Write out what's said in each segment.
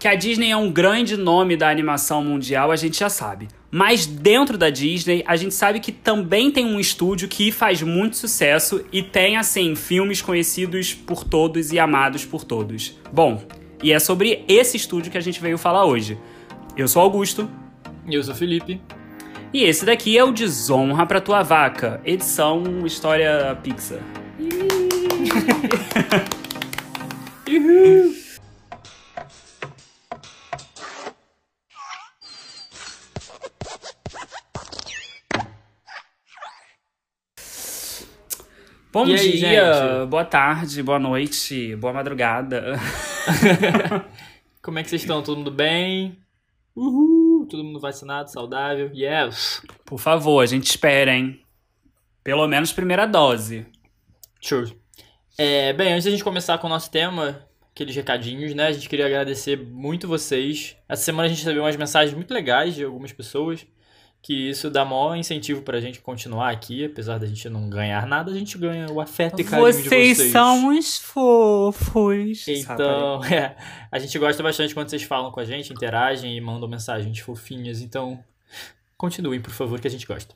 que a Disney é um grande nome da animação mundial, a gente já sabe. Mas dentro da Disney, a gente sabe que também tem um estúdio que faz muito sucesso e tem, assim, filmes conhecidos por todos e amados por todos. Bom, e é sobre esse estúdio que a gente veio falar hoje. Eu sou Augusto. E eu sou Felipe. E esse daqui é o Desonra pra Tua Vaca, edição História Pixar. Uhul. Bom E aí, dia, gente? boa tarde, boa noite, boa madrugada. Como é que vocês estão? Todo mundo bem? Uhul! Todo mundo vacinado, saudável? Yes! Por favor, a gente espera, hein? Pelo menos primeira dose. Show! É, bem, antes da gente começar com o nosso tema, aqueles recadinhos, né? A gente queria agradecer muito vocês. Essa semana a gente recebeu umas mensagens muito legais de algumas pessoas, que isso dá maior incentivo pra gente continuar aqui, apesar da gente não ganhar nada, a gente ganha o afeto e carinho de vocês. os fofos. Então, é, a gente gosta bastante quando vocês falam com a gente, interagem e mandam mensagens fofinhas. Então, continuem, por favor, que a gente gosta.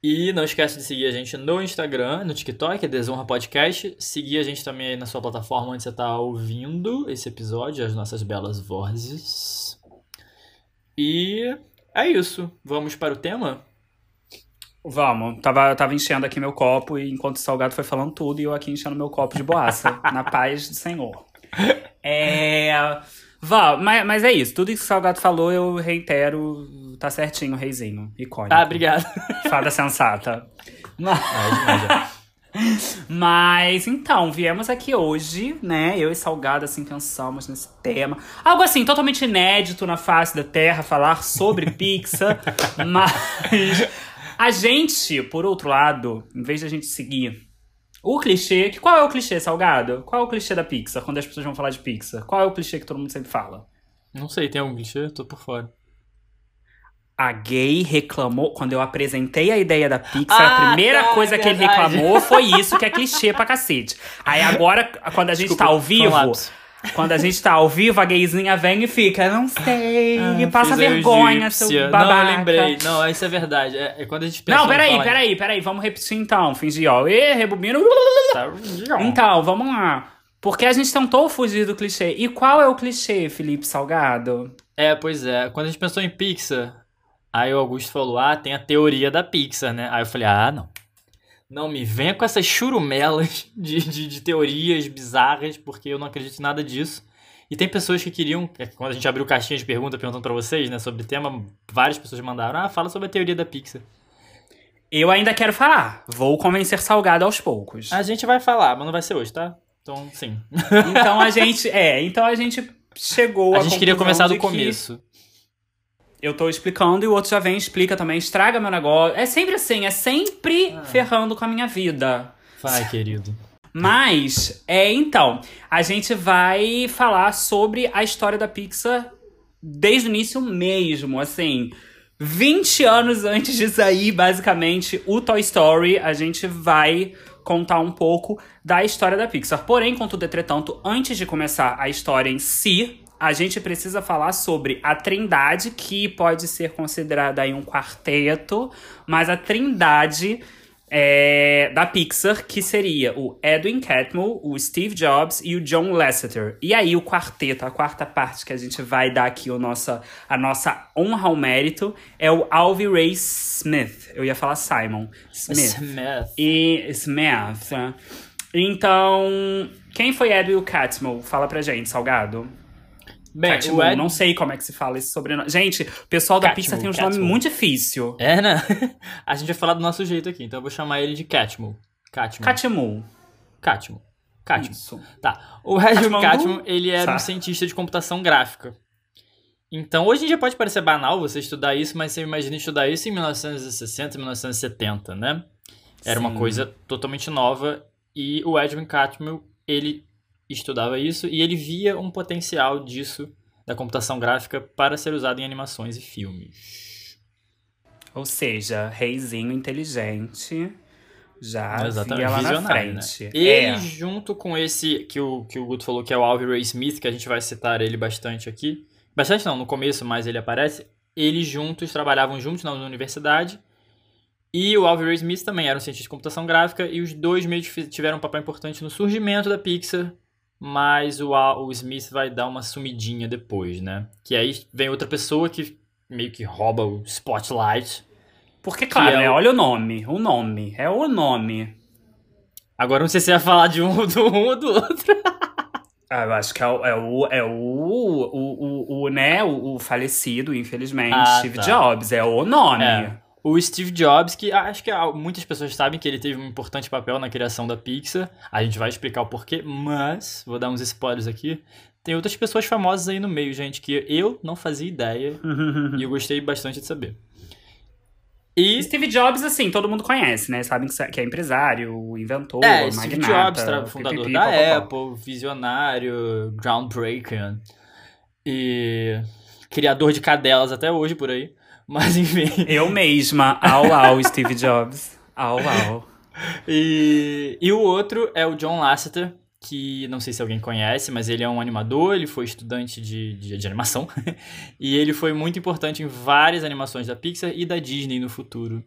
E não esquece de seguir a gente no Instagram, no TikTok, é Desonra Podcast. Seguir a gente também aí na sua plataforma onde você está ouvindo esse episódio, as nossas belas vozes. E é isso. Vamos para o tema? Vamos, tava, tava enchendo aqui meu copo e enquanto o Salgado foi falando tudo e eu aqui enchendo meu copo de boaça, na paz do Senhor. É. Vá, mas, mas é isso, tudo que o Salgado falou eu reitero, tá certinho, reizinho, icônico. Ah, obrigado. Fada sensata. Mas, Ah, demais, já. Mas então, viemos aqui hoje, né? Eu e Salgado, assim, pensamos nesse tema. Algo assim, totalmente inédito na face da Terra, falar sobre Pixar. mas a gente, por outro lado, em vez de a gente seguir o clichê. Que, qual é o clichê, Salgado? Qual é o clichê da Pixar quando as pessoas vão falar de Pixar? Qual é o clichê que todo mundo sempre fala? Não sei, tem algum clichê? Tô por fora. A gay reclamou. Quando eu apresentei a ideia da Pixar, Ah, a primeira tá, coisa é que ele reclamou foi isso, que é clichê pra cacete. Aí agora, quando a gente Desculpa, tá ao vivo. Quando a gente tá ao vivo, a gayzinha vem e fica, não sei, Ah, passa vergonha, seu babaca. Não, eu lembrei. Não, isso é verdade. É, é quando a gente pensa Não, peraí, falar peraí, peraí, vamos repetir então. Fingir, ó. E, rebobina. Tá. Então, vamos lá. Porque a gente tentou fugir do clichê. E qual é o clichê, Felipe Salgado? É, pois é. Quando a gente pensou em Pixar, aí o Augusto falou: ah, tem a teoria da Pixar, né? Aí eu falei: ah, não. Não me venha com essas churumelas de, de, de teorias bizarras, porque eu não acredito em nada disso. E tem pessoas que queriam, é quando a gente abriu caixinha de pergunta perguntando pra vocês, né, sobre o tema, várias pessoas mandaram: ah, fala sobre a teoria da Pixar. Eu ainda quero falar. Vou convencer Salgado aos poucos. A gente vai falar, mas não vai ser hoje, tá? Então, sim. Então a gente. É, então a gente chegou A à gente queria começar do começo. Eu tô explicando e o outro já vem e explica também, estraga meu negócio. É sempre assim, é sempre Ah. ferrando com a minha vida. Vai, querido. Mas, é então, a gente vai falar sobre a história da Pixar desde o início mesmo, assim. 20 anos antes de sair, basicamente, o Toy Story, a gente vai contar um pouco da história da Pixar. Porém, contudo, entretanto, antes de começar a história em si, a gente precisa falar sobre a Trindade, que pode ser considerada aí um quarteto, mas a Trindade é, da Pixar, que seria o Edwin Catmull, o Steve Jobs e o John Lasseter. E aí o quarteto, a quarta parte que a gente vai dar aqui o nossa, a nossa honra ao mérito, é o Alvy Ray Smith. Eu ia falar Simon Smith. Smith. E Smith. Então, quem foi Edwin Catmull? Fala pra gente, Salgado. Bem, Catmull, Ed... não sei como é que se fala esse sobrenome. Gente, o pessoal da Catmull, Pixar tem uns Catmull. nomes muito difíceis. É, né? A gente vai falar do nosso jeito aqui, então eu vou chamar ele de Catmull. Catmull. Catmull. Catmull. Catmull. Isso. Tá. O Edwin Catmull? Ele era um Tá. cientista de computação gráfica. Então, hoje em dia pode parecer banal você estudar isso, mas você imagina estudar isso em 1960, 1970, né? Era uma Sim. coisa totalmente nova e o Edwin Catmull, ele estudava isso e ele via um potencial disso da computação gráfica para ser usado em animações e filmes. Ou seja, reizinho inteligente Já Exatamente, via lá na né? frente. Ele, É. junto com esse que o, que o Guto falou, que é o Alvin Ray Smith, que a gente vai citar ele bastante aqui. Bastante não, no começo, mas ele aparece. Eles juntos trabalhavam juntos na universidade. E o Alvin Ray Smith também era um cientista de computação gráfica. E os dois meio que tiveram um papel importante no surgimento da Pixar. Mas o, o Smith vai dar uma sumidinha depois, né? Que aí vem outra pessoa que meio que rouba o spotlight. Porque, claro, é né? o- Olha o nome. O nome. É o nome. Agora não sei se ia falar de um do um ou do outro. Ah, eu acho que é o, é o, é o, o, o, o, né, o, o falecido, infelizmente, Ah, Steve tá. Jobs. É o nome. É. O Steve Jobs, que acho que muitas pessoas sabem que ele teve um importante papel na criação da Pixar. A gente vai explicar o porquê, mas vou dar uns spoilers aqui. Tem outras pessoas famosas aí no meio, gente, que eu não fazia ideia e eu gostei bastante de saber. E Steve Jobs, assim, todo mundo conhece, né? Sabem que é empresário, inventor, é, Steve magnata, Jobs, fundador pipipi, da. Apple, visionário, groundbreaker e criador de cadelas até hoje por aí. Mas enfim. Eu mesma, au au, Steve Jobs. Au au. E, e o outro é o John Lasseter, que não sei se alguém conhece, mas ele é um animador, ele foi estudante de, de, de animação. e ele foi muito importante em várias animações da Pixar e da Disney no futuro.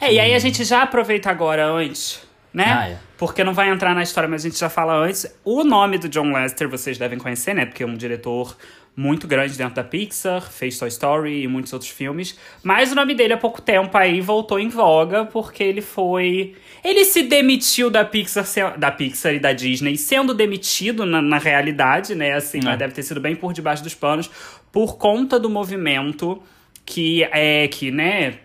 É, e aí a gente já aproveita agora antes, né? Ah, é. Porque não vai entrar na história, mas a gente já fala antes. O nome do John Lester vocês devem conhecer, né? Porque é um diretor muito grande dentro da Pixar, fez Toy Story e muitos outros filmes. Mas o nome dele há pouco tempo aí voltou em voga porque ele foi. Ele se demitiu da Pixar, da Pixar e da Disney, sendo demitido na, na realidade, né? Assim, É. mas deve ter sido bem por debaixo dos panos, por conta do movimento que é que, né?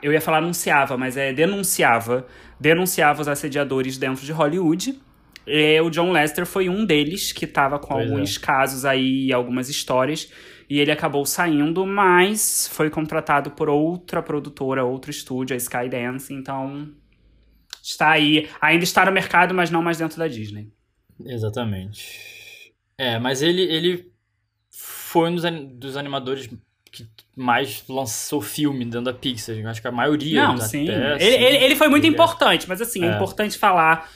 eu ia falar anunciava, mas é denunciava, denunciava os assediadores dentro de Hollywood. É, o John Lester foi um deles que tava com Pois é. alguns casos aí, algumas histórias, e ele acabou saindo, mas foi contratado por outra produtora, outro estúdio, a Skydance, então está aí, ainda está no mercado, mas não mais dentro da Disney. Exatamente. É, mas ele, ele foi um dos, dos animadores que mais lançou filme dentro da Pixar. Eu acho que a maioria. Não, até, sim. assim, Ele, ele, ele foi muito ele é- importante, mas assim, é, É. importante falar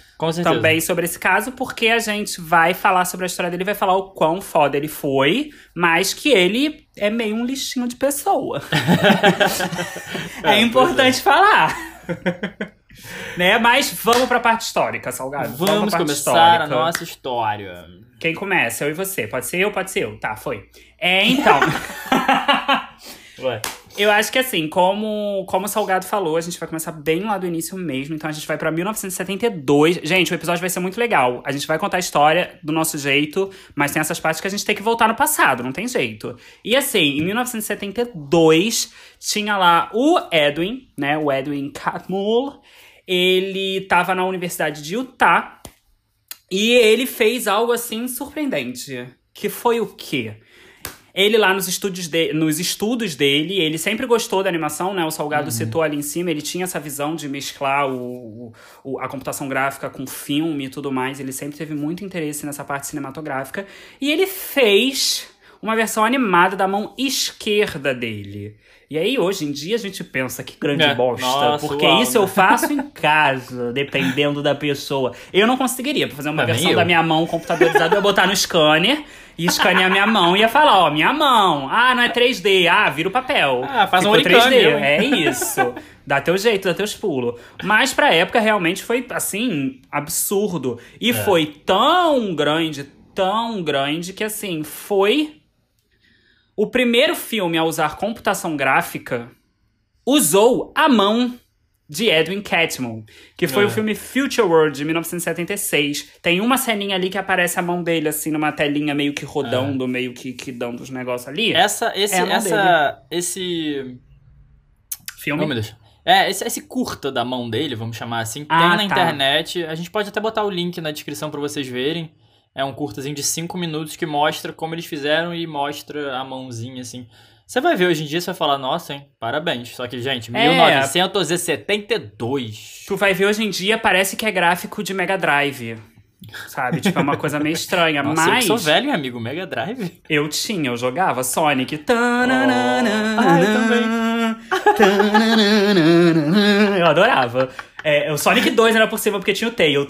também sobre esse caso, porque a gente vai falar sobre a história dele, vai falar o quão foda ele foi, mas que ele é meio um lixinho de pessoa. é, É, importante falar. né? Mas vamos pra parte histórica, Salgado. Vamos parte começar histórica. a nossa história. Quem começa? Eu e você. Pode ser eu, pode ser eu. Tá, foi. É, então. Eu acho que assim, como, como o Salgado falou, a gente vai começar bem lá do início mesmo. Então a gente vai pra 1972. Gente, o episódio vai ser muito legal. A gente vai contar a história do nosso jeito, mas tem essas partes que a gente tem que voltar no passado, não tem jeito. E assim, em 1972, tinha lá o Edwin, né? O Edwin Catmull. Ele tava na Universidade de Utah e ele fez algo assim surpreendente. Que foi o quê? Ele lá nos estúdios, de, nos estudos dele, ele sempre gostou da animação, né? O Salgado citou ali em cima, ele tinha essa visão de mesclar o, o- a computação gráfica com filme e tudo mais. Ele sempre teve muito interesse nessa parte cinematográfica. E ele fez uma versão animada da mão esquerda dele. E aí, hoje em dia, a gente pensa que grande É, bosta. nossa, porque uau, isso né? eu faço em casa, dependendo da pessoa. Eu não conseguiria fazer uma versão eu. da minha mão computadorizada, eu ia botar no scanner e escanear minha mão e ia falar, ó, minha mão. Ah, não é 3D. Ah, vira o papel. Ah, faz um Ficou origami, 3D. eu, hein? É isso. Dá teu jeito, dá teus pulos. Mas pra época realmente foi, assim, absurdo. É. E foi tão grande, tão grande, que assim, foi o primeiro filme a usar computação gráfica usou a mão de Edwin Catmull, que foi É. o filme Future World de 1976. Tem uma ceninha ali que aparece a mão dele assim numa telinha meio que rodando, meio que, que dando os negócios ali. Essa, esse, É essa, esse... filme. Deus. É, esse, esse curta da mão dele, vamos chamar assim, Ah, tem na tá. internet. A gente pode até botar o link na descrição pra vocês verem. É um curtazinho de 5 minutos que mostra como eles fizeram e mostra a mãozinha assim. Você vai ver hoje em dia, você vai falar, nossa, hein, parabéns. Só que, gente, É. 1972. Tu vai ver hoje em dia, parece que é gráfico de Mega Drive. Sabe? Tipo, é uma coisa meio estranha. Nossa, eu mas que sou velho, amigo. Mega Drive. eu tinha, eu jogava Sonic. Tananana, Oh. Ah, eu também. Eu adorava. É, o Sonic 2 era possível porque tinha o Tail.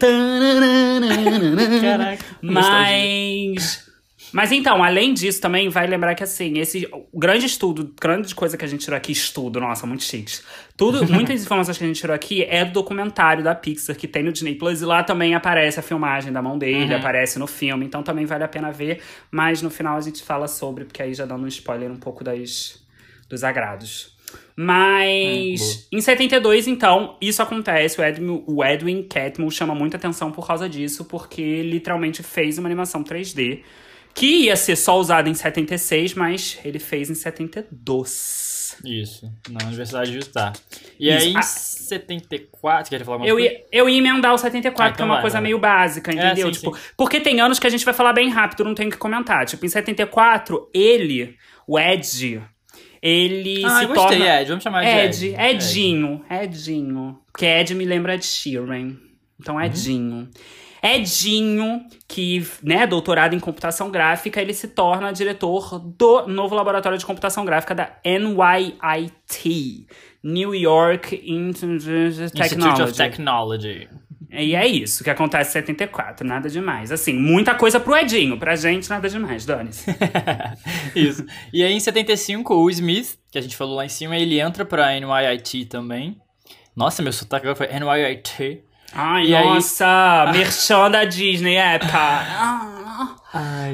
Caraca. Mas. Mas então, além disso, também vai lembrar que assim, esse grande estudo, grande coisa que a gente tirou aqui, estudo, nossa, muito chique. Tudo, muitas informações que a gente tirou aqui é do documentário da Pixar que tem no Disney Plus e lá também aparece a filmagem da mão dele, Uhum. aparece no filme, então também vale a pena ver, mas no final a gente fala sobre, porque aí já dando um spoiler um pouco das dos agrados. Mas Hum, em 72, então, isso acontece. O Edwin, o Edwin Catmull chama muita atenção por causa disso, porque literalmente fez uma animação 3D que ia ser só usada em 76, mas ele fez em 72. Isso, na Universidade de Utah. E Isso. aí, em Ah. 74, quer falar alguma Eu coisa? ia, eu ia emendar o 74, Ah, que é então uma vai, coisa vai. meio básica, entendeu? sim, tipo, Porque tem anos que a gente vai falar bem rápido, não tem o que comentar. Tipo, em 74, ele, o Ed, ele Ah, se eu gostei, torna. Ed. Vamos chamar de Ed, Ed. Edinho, Edinho. Porque Ed me lembra de Sheeran. Uhum. Então, Edinho. Edinho, que, né, doutorado em computação gráfica, ele se torna diretor do novo laboratório de computação gráfica da NYIT, New York Institute of Technology. E é isso que acontece em 74, nada demais. Assim, muita coisa pro Edinho, pra gente nada demais, dane-se. Isso. E aí, em 75, o Smith, que a gente falou lá em cima, ele entra pra NYIT também. Nossa, meu sotaque agora foi NYIT. Ai, E aí- nossa, merchan da Disney, época.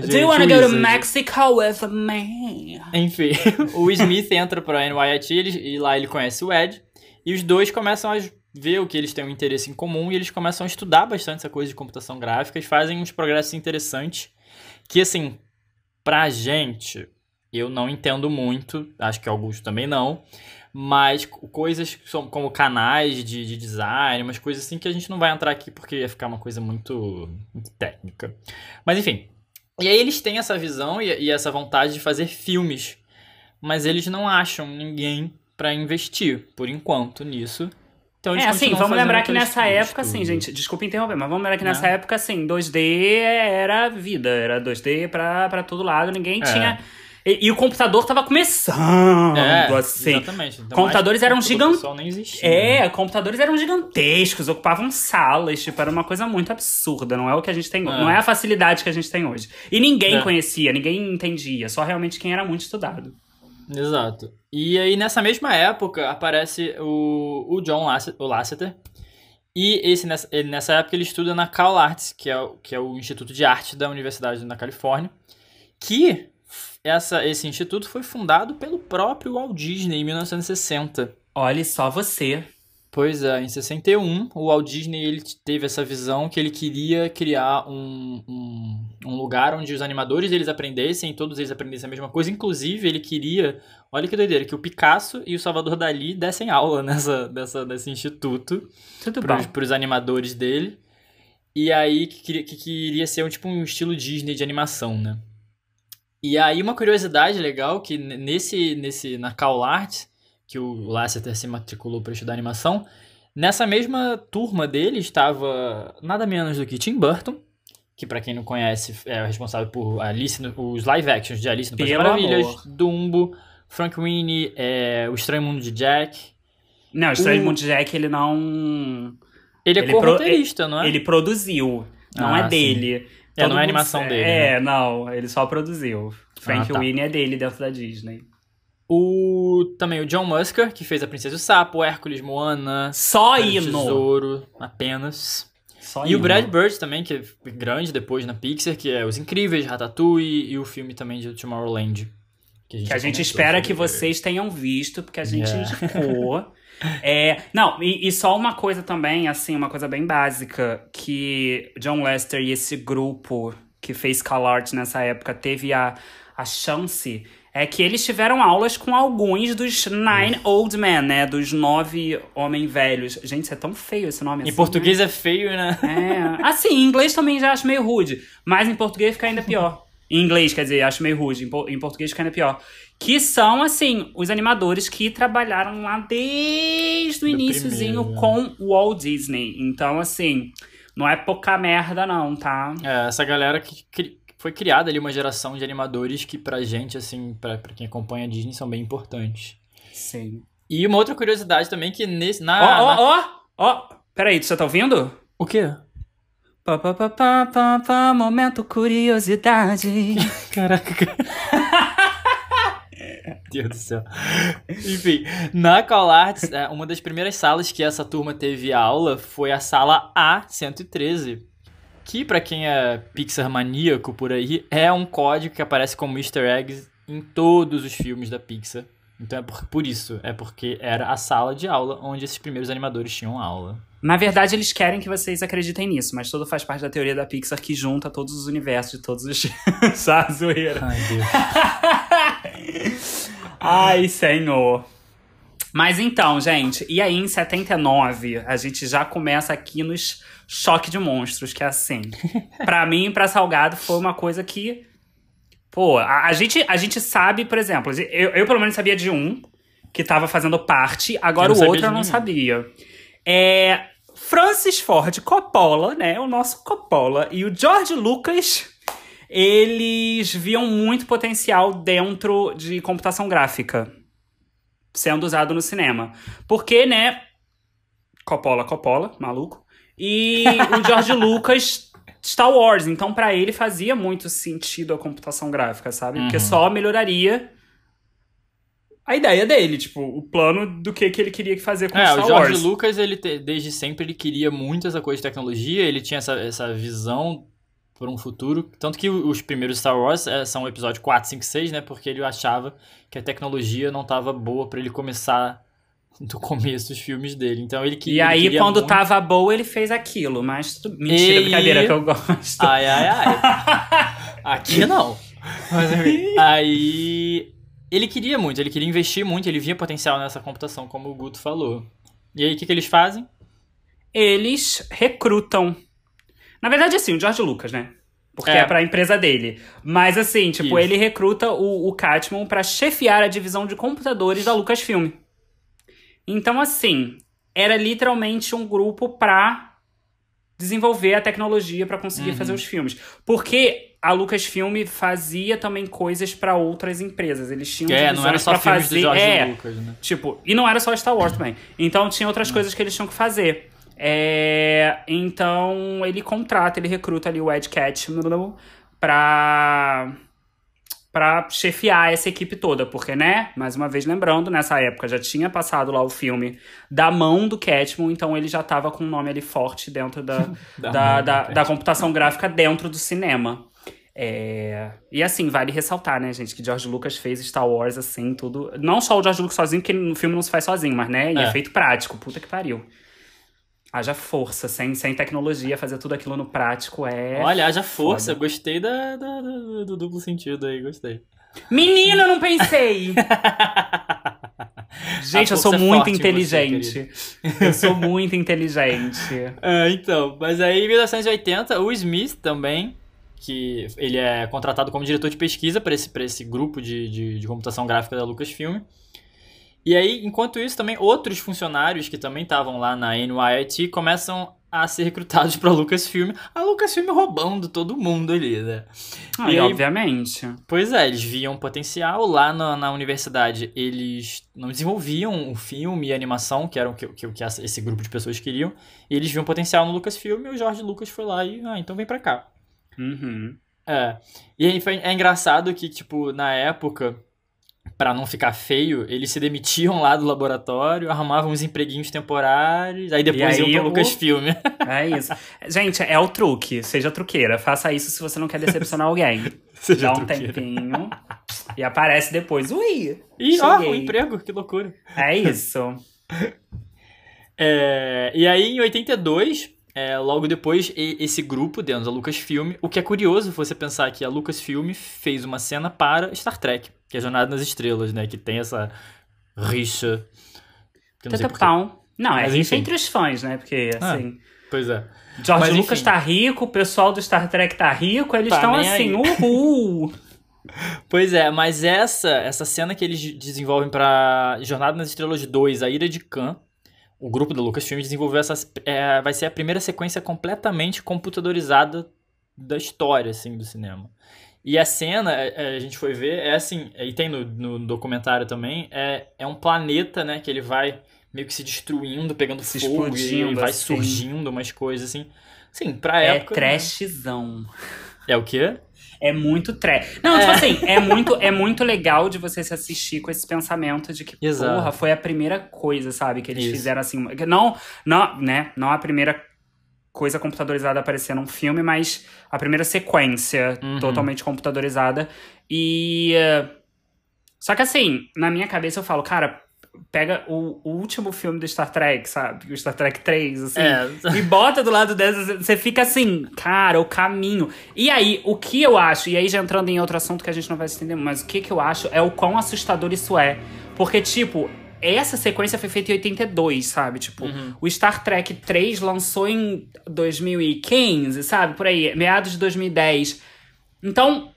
Do you wanna go to Mexico with me? Enfim, o Smith entra pra NYIT ele- e lá ele conhece o Ed. E os dois começam a ver o que eles têm um interesse em comum e eles começam a estudar bastante essa coisa de computação gráfica e fazem uns progressos interessantes que, assim, pra gente, eu não entendo muito, acho que Augusto também não, mas co- coisas como canais de, de design, umas coisas assim que a gente não vai entrar aqui porque ia ficar uma coisa muito, muito técnica. Mas enfim, e aí eles têm essa visão e, e essa vontade de fazer filmes, mas eles não acham ninguém pra investir, por enquanto, nisso. Então É, assim, vamos lembrar que nessa época, assim, gente, desculpa interromper, mas vamos lembrar que Não. nessa época, assim, 2D era vida, era 2D pra, pra todo lado, ninguém É. tinha. E, e o computador tava começando, É, assim. exatamente. Então, computadores eram computador gigan- pessoal nem existia, né? É, computadores eram gigantescos, ocupavam salas, tipo, era uma coisa muito absurda, não é o que a gente tem, É. não é a facilidade que a gente tem hoje. E ninguém É. conhecia, ninguém entendia, só realmente quem era muito estudado. Exato. E aí, nessa mesma época, aparece o, o John Lasse- o Lasseter. E esse, nessa, nessa época ele estuda na Cal Arts, que é, o- que é o Instituto de Arte da Universidade da Califórnia. Que essa, esse instituto foi fundado pelo próprio Walt Disney em 1960. Olhe só você. Pois é, em 61, o Walt Disney ele teve essa visão que ele queria criar um, um, um lugar onde os animadores eles aprendessem, todos eles aprendessem a mesma coisa. Inclusive, ele queria, olha que doideira, que o Picasso e o Salvador Dali dessem aula nessa, nessa, nesse instituto bom. pros animadores dele. E aí que, queria- que queria ser um, tipo um estilo Disney de animação, né? E aí uma curiosidade legal que nesse, nesse na Cal Arts, que o Lasseter se matriculou para estudar animação, nessa mesma turma dele estava nada menos do que Tim Burton, que pra quem não conhece é o responsável por Alice os live actions de Alice no País Maravilhas, amor. Dumbo, Frank Winnie, é, O Estranho Mundo de Jack. Não, o Estranho O- Mundo de Jack, ele não... Ele é Ele pro- co-roteirista, não é? Ele produziu, não Ah, é sim. dele. É, Todo não é animação dele, É, não, ele só produziu. Frank Ah, tá. Winnie é dele dentro da Disney. O também o John Musker, que fez A Princesa e o Sapo, Hércules, Moana, Só hino. Tesouro, apenas. Só E hino. o Brad Bird também, que é grande depois na Pixar, que é Os Incríveis, Ratatouille e o filme também de Tomorrowland. Que a gente, Que a gente espera que vocês tenham visto, porque a gente Yeah. indicou. É, não, e, e só uma coisa também, assim, uma coisa bem básica, que John Lester e esse grupo que fez CalArt nessa época teve a, a chance, é que eles tiveram aulas com alguns dos Nine Old Men, né? Dos nove homens velhos. Gente, isso é tão feio esse nome Em assim, português é feio, né? né? É. Assim, em inglês também já acho meio rude, mas em português fica ainda pior. Em inglês, quer dizer, acho meio rude. Em, po- em português fica ainda pior. Que são, assim, os animadores que trabalharam lá desde o primeiro, né? com o Walt Disney. Então, assim, não é pouca merda, não, tá? É, essa galera que foi criada ali uma geração de animadores que pra gente, assim, pra, pra quem acompanha a Disney, são bem importantes. Sim. E uma outra curiosidade também que nesse. Na, Ó, ó, ó, ó. Peraí, você tá ouvindo? O quê? Pá, pá, pá, pá, pá, pá, momento curiosidade. Caraca. Deus do céu. Enfim, na CalArts, é, uma das primeiras salas que essa turma teve aula foi a sala A113. Que, pra quem é Pixar maníaco por aí, é um código que aparece como easter eggs em todos os filmes da Pixar. Então é por, por isso, é porque era a sala de aula onde esses primeiros animadores tinham aula. Na verdade, eles querem que vocês acreditem nisso, mas tudo faz parte da teoria da Pixar que junta todos os universos de todos os. Sabe, zoeira. Ai, Deus. Ai, senhor. Mas então, gente, e aí em 79, a gente já começa aqui nos choque de monstros, que é assim. pra mim pra Salgado foi uma coisa que. Pô, a, a gente, a gente sabe, por exemplo, eu, eu pelo menos sabia de um que tava fazendo parte, agora o outro eu não sabia. É. Francis Ford Coppola, né? O nosso Coppola e o George Lucas eles viam muito potencial dentro de computação gráfica sendo usado no cinema. Porque, né? Coppola, Coppola, maluco. E o George Lucas, Star Wars. Então, pra ele fazia muito sentido a computação gráfica, sabe? Porque Uhum. só melhoraria a ideia dele, tipo, o plano do que, que ele queria fazer com É, Star o George Wars. Lucas, ele te- desde sempre ele queria muito essa coisa de tecnologia, ele tinha essa, essa visão por um futuro. Tanto que os primeiros Star Wars é, são o episódio 4, 5, 6, né? Porque ele achava que a tecnologia não tava boa pra ele começar do começo dos filmes dele. Então ele E queria. ele aí, queria quando muito... tava boa, ele fez aquilo. Mas, tudo- mentira, E- brincadeira, que eu gosto. Ai, ai, ai. Aqui não. Mas, enfim, aí. Ele queria muito, ele queria investir muito, ele via potencial nessa computação, como o Guto falou. E aí, o que, que eles fazem? eles recrutam. Na verdade, assim, o George Lucas, né? Porque é, É. pra empresa dele. Mas, assim, tipo, Isso. ele recruta o, o Catmull pra chefiar a divisão de computadores da Lucasfilm. Então, assim, era literalmente um grupo pra desenvolver a tecnologia pra conseguir Uhum. fazer os filmes. Porque a Lucasfilm fazia também coisas pra outras empresas. Eles tinham É, não era só pra filmes fazer. do é, Lucas, né? Tipo, e não era só Star Wars também. Então tinha outras coisas que eles tinham que fazer. É, então ele contrata, ele recruta ali o Ed Catmull pra, pra chefiar essa equipe toda. Porque, né, mais uma vez lembrando, nessa época já tinha passado lá o filme da mão do Catmull, então ele já tava com um nome ali forte dentro da, Da da, da, da computação gráfica dentro do cinema. É, E assim, vale ressaltar, né, gente, que George Lucas fez Star Wars, assim, tudo. Não só o George Lucas sozinho, porque no filme não se faz sozinho, mas, né, em É. efeito prático. Puta que pariu. Haja força, sem, sem tecnologia, fazer tudo aquilo no prático é. Olha, haja força, foda. gostei da, da- da- do duplo sentido aí, gostei. Menino, eu não pensei! Gente, eu sou é muito inteligente. eu sou muito inteligente. É, então, mas aí em 1980, o Smith também, que ele é contratado como diretor de pesquisa para esse, pra esse grupo de, de, de computação gráfica da Lucasfilm. E aí, enquanto isso, também outros funcionários que também estavam lá na NYIT começam a ser recrutados para Lucasfilm. A Lucasfilm roubando todo mundo ali, né? Ah, E aí- obviamente. Pois é, eles viam potencial lá na, na universidade. Eles não desenvolviam o filme e a animação, que era o que, que, que esse grupo de pessoas queriam. E eles viam potencial no Lucasfilm e o Jorge Lucas foi lá e, ah, então vem pra cá. Uhum. É. E aí foi, é engraçado que, tipo, na época, pra não ficar feio, eles se demitiam lá do laboratório, arrumavam uns empreguinhos temporários, aí depois aí iam pro o- Lucasfilm. É isso. Gente, é o truque. Seja truqueira. Faça isso se você não quer decepcionar alguém. Seja Dá um truqueira. tempinho e aparece depois. Ui! E, ó, cheguei. um emprego, que loucura. É isso. É, e aí, em 82, é, logo depois, esse grupo dentro da Lucasfilm, o que é curioso você pensar que a Lucasfilm fez uma cena para Star Trek, que é Jornada nas Estrelas, né? Que tem essa rixa. Eu não é enfim. entre os fãs, né? Porque, Ah, assim, Pois é. George mas Lucas enfim. tá rico, o pessoal do Star Trek tá rico, eles Tá estão nem assim, aí. uhul! Pois é, mas essa essa cena que eles desenvolvem para Jornada nas Estrelas 2, A Ira de Khan, o grupo da Lucasfilm desenvolveu essa. é, vai ser a primeira sequência completamente computadorizada da história, assim, do cinema. E a cena, é, é, a gente foi ver, é assim, e tem no, no documentário também, é, é um planeta, né, que ele vai meio que se destruindo, pegando Se fogo, e vai assim. surgindo umas coisas assim. Sim, pra É época... né? trashzão. É o quê? É muito trash. Não, tipo É. assim, é muito, é muito legal de você se assistir com esse pensamento de que, Exato. porra, foi a primeira coisa, sabe? Que eles Isso. fizeram assim. Não, não, né? Não a primeira coisa computadorizada aparecer num filme, mas a primeira sequência Uhum. totalmente computadorizada. E. eh, Só que assim, na minha cabeça eu falo, cara, pega o, o último filme do Star Trek, sabe? O Star Trek 3, assim. É. E bota do lado dessa, você fica assim, cara, o caminho. E aí, o que eu acho, e aí já entrando em outro assunto que a gente não vai se entender, mas o que, que eu acho é o quão assustador isso é. Porque, tipo, essa sequência foi feita em 82, sabe? Tipo, o Star Trek 3 lançou em 2015, sabe? Por aí, meados de 2010. Então,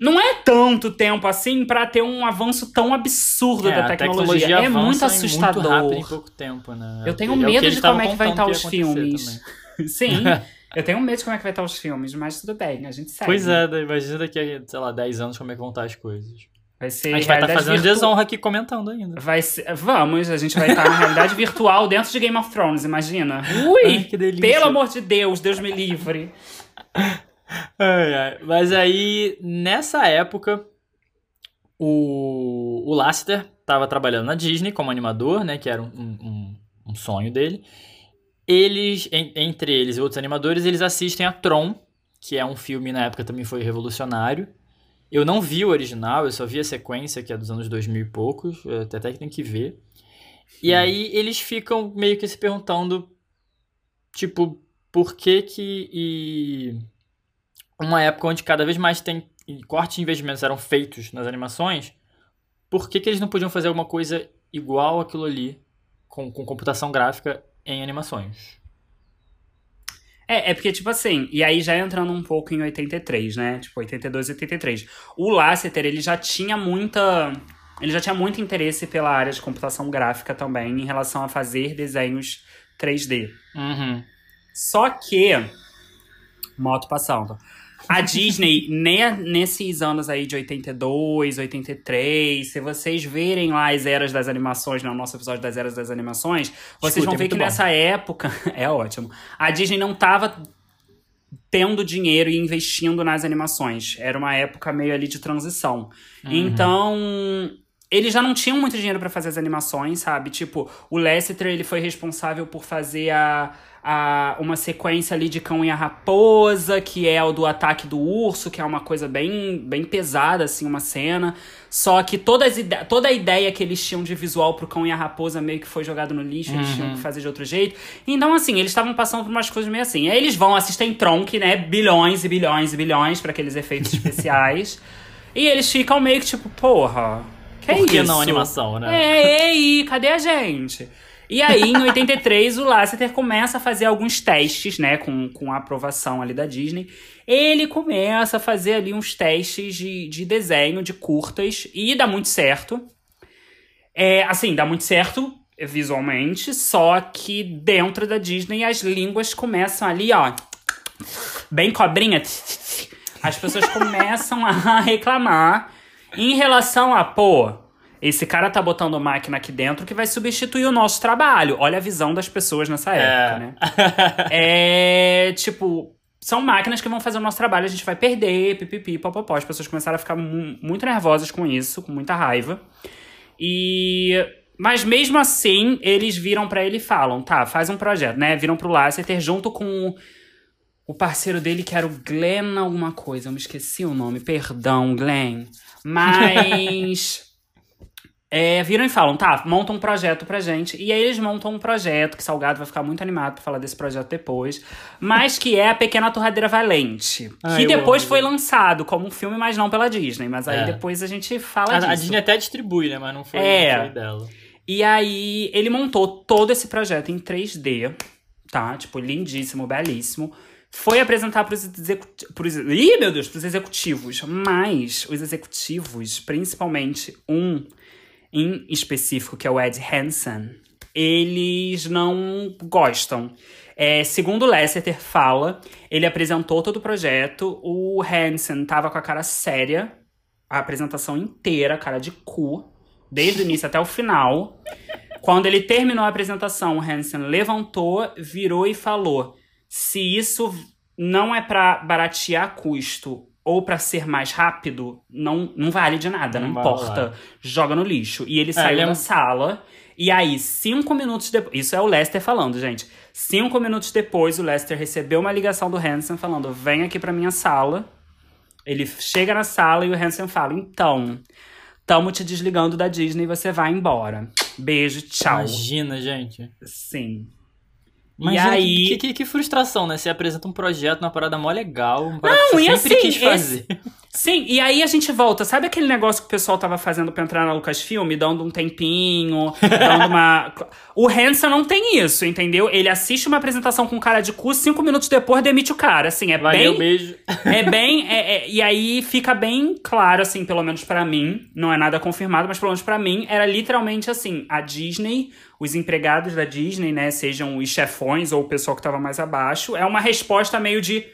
não é tanto tempo assim pra ter um avanço tão absurdo É, da a tecnologia. é muito assustador. Muito rápido em pouco tempo, né? Eu tenho É medo de como é que vai estar ia os filmes. Sim. Eu tenho medo de como é que vai estar os filmes, mas tudo bem, a gente segue. Pois é, imagina daqui a, sei lá, 10 anos como é que vão estar as coisas. Vai ser A gente vai estar fazendo virtu- desonra aqui comentando ainda. Vai ser... Vamos, a gente vai estar na realidade virtual dentro de Game of Thrones, imagina. Ui! Ai, que delícia. Pelo amor de Deus, Deus me livre. Ai, ai. Mas aí, nessa época, o, o Lasseter estava trabalhando na Disney como animador, né? Que era um, um, um sonho dele. Eles, en- entre eles e outros animadores, eles assistem a Tron, que é um filme na época também foi revolucionário. Eu não vi o original, eu só vi a sequência, que é dos anos 2000 e poucos, até até que tem que ver. E aí eles ficam meio que se perguntando, tipo, por que que... E uma época onde cada vez mais tem e cortes de investimentos eram feitos nas animações, por que, que eles não podiam fazer alguma coisa igual aquilo ali com, com computação gráfica em animações? É, é porque, tipo assim, e aí já entrando um pouco em 83, né? Tipo, 82 e 83. O Lasseter, ele já tinha muita. Ele já tinha muito interesse pela área de computação gráfica também, em relação a fazer desenhos 3D. Uhum. Só que. Moto passando. A Disney, ne- nesses anos aí de 82, 83, se vocês verem lá as eras das animações, no nosso episódio das eras das animações, vocês Escutem, vão ver muito que bom. nessa época. É ótimo. A Disney não tava tendo dinheiro e investindo nas animações. Era uma época meio ali de transição. Uhum. Então, eles já não tinham muito dinheiro pra fazer as animações, sabe? Tipo, o Lasseter, ele foi responsável por fazer a, a, uma sequência ali de Cão e a Raposa, que é o do ataque do urso, que é uma coisa bem, bem pesada, assim, uma cena. Só que todas, toda a ideia que eles tinham de visual pro Cão e a Raposa meio que foi jogado no lixo, eles tinham que fazer de outro jeito. Então, assim, eles estavam passando por umas coisas meio assim. Aí eles vão, assistem Tronk, né? Bilhões e bilhões e bilhões pra aqueles efeitos especiais. e eles ficam meio que tipo, porra. Que Por que isso? não animação, né? É, ei, cadê a gente? E aí, em 83, o Lasseter começa a fazer alguns testes, né, com, com a aprovação ali da Disney. Ele começa a fazer ali uns testes de, de desenho, de curtas, e dá muito certo. É, assim, dá muito certo visualmente, só que dentro da Disney as línguas começam ali, ó, bem cobrinha. As pessoas começam a reclamar em relação a, pô, esse cara tá botando máquina aqui dentro que vai substituir o nosso trabalho. Olha a visão das pessoas nessa época, né? É, tipo, são máquinas que vão fazer o nosso trabalho, a gente vai perder, pipipi, popopó. As pessoas começaram a ficar mu- muito nervosas com isso, com muita raiva. E... Mas mesmo assim, eles viram pra ele e falam, tá, faz um projeto, né? Viram pro Lasseter junto com o parceiro dele, que era o Glenn alguma coisa. Eu me esqueci o nome, perdão, Glenn. Mas... É, viram e falam, tá, monta um projeto pra gente. E aí eles montam um projeto, que Salgado vai ficar muito animado pra falar desse projeto depois. Mas que é a Pequena Torradeira Valente. Ah, que depois amo. foi lançado como um filme, mas não pela Disney. Mas aí É. depois a gente fala A, a disso. Disney até distribui, né? Mas não foi, É. foi dela. E aí ele montou todo esse projeto em 3D, tá? Tipo, lindíssimo, belíssimo. Foi apresentar pros executivos. Ih, meu Deus, pros executivos. Mas os executivos, principalmente um em específico, que é o Ed Hansen, eles não gostam. É, segundo Lasseter fala, ele apresentou todo o projeto, o Hansen tava com a cara séria, a apresentação inteira, cara de cu, desde o início até o final. Quando ele terminou a apresentação, o Hansen levantou, virou e falou: se isso não é para baratear custo ou para ser mais rápido, não, não vale de nada, não, Não importa. rolar. Joga no lixo. E ele saiu ele é da sala. E aí, cinco minutos depois. Isso é o Lester falando, gente. Cinco minutos depois, o Lester recebeu uma ligação do Hansen falando: vem aqui pra minha sala. Ele chega na sala e o Hansen fala: então, tamo te desligando da Disney, você vai embora. Beijo, tchau. Imagina, gente. Sim. Imagina e aí. que, que, que frustração, né? Você apresenta um projeto, uma parada mó legal, uma parada Não, que e você sempre assim, quis fazer. Sim, e aí a gente volta. Sabe aquele negócio que o pessoal tava fazendo pra entrar na Lucasfilm, dando um tempinho, dando uma. O Hanson não tem isso, entendeu? Ele assiste uma apresentação com cara de cu, cinco minutos depois demite o cara. Assim, é Valeu, bem. beijo. É bem. é- é- e aí fica bem claro, assim, pelo menos pra mim. Não é nada confirmado, mas pelo menos pra mim, era literalmente assim: a Disney, os empregados da Disney, né, sejam os chefões ou o pessoal que tava mais abaixo, é uma resposta meio de.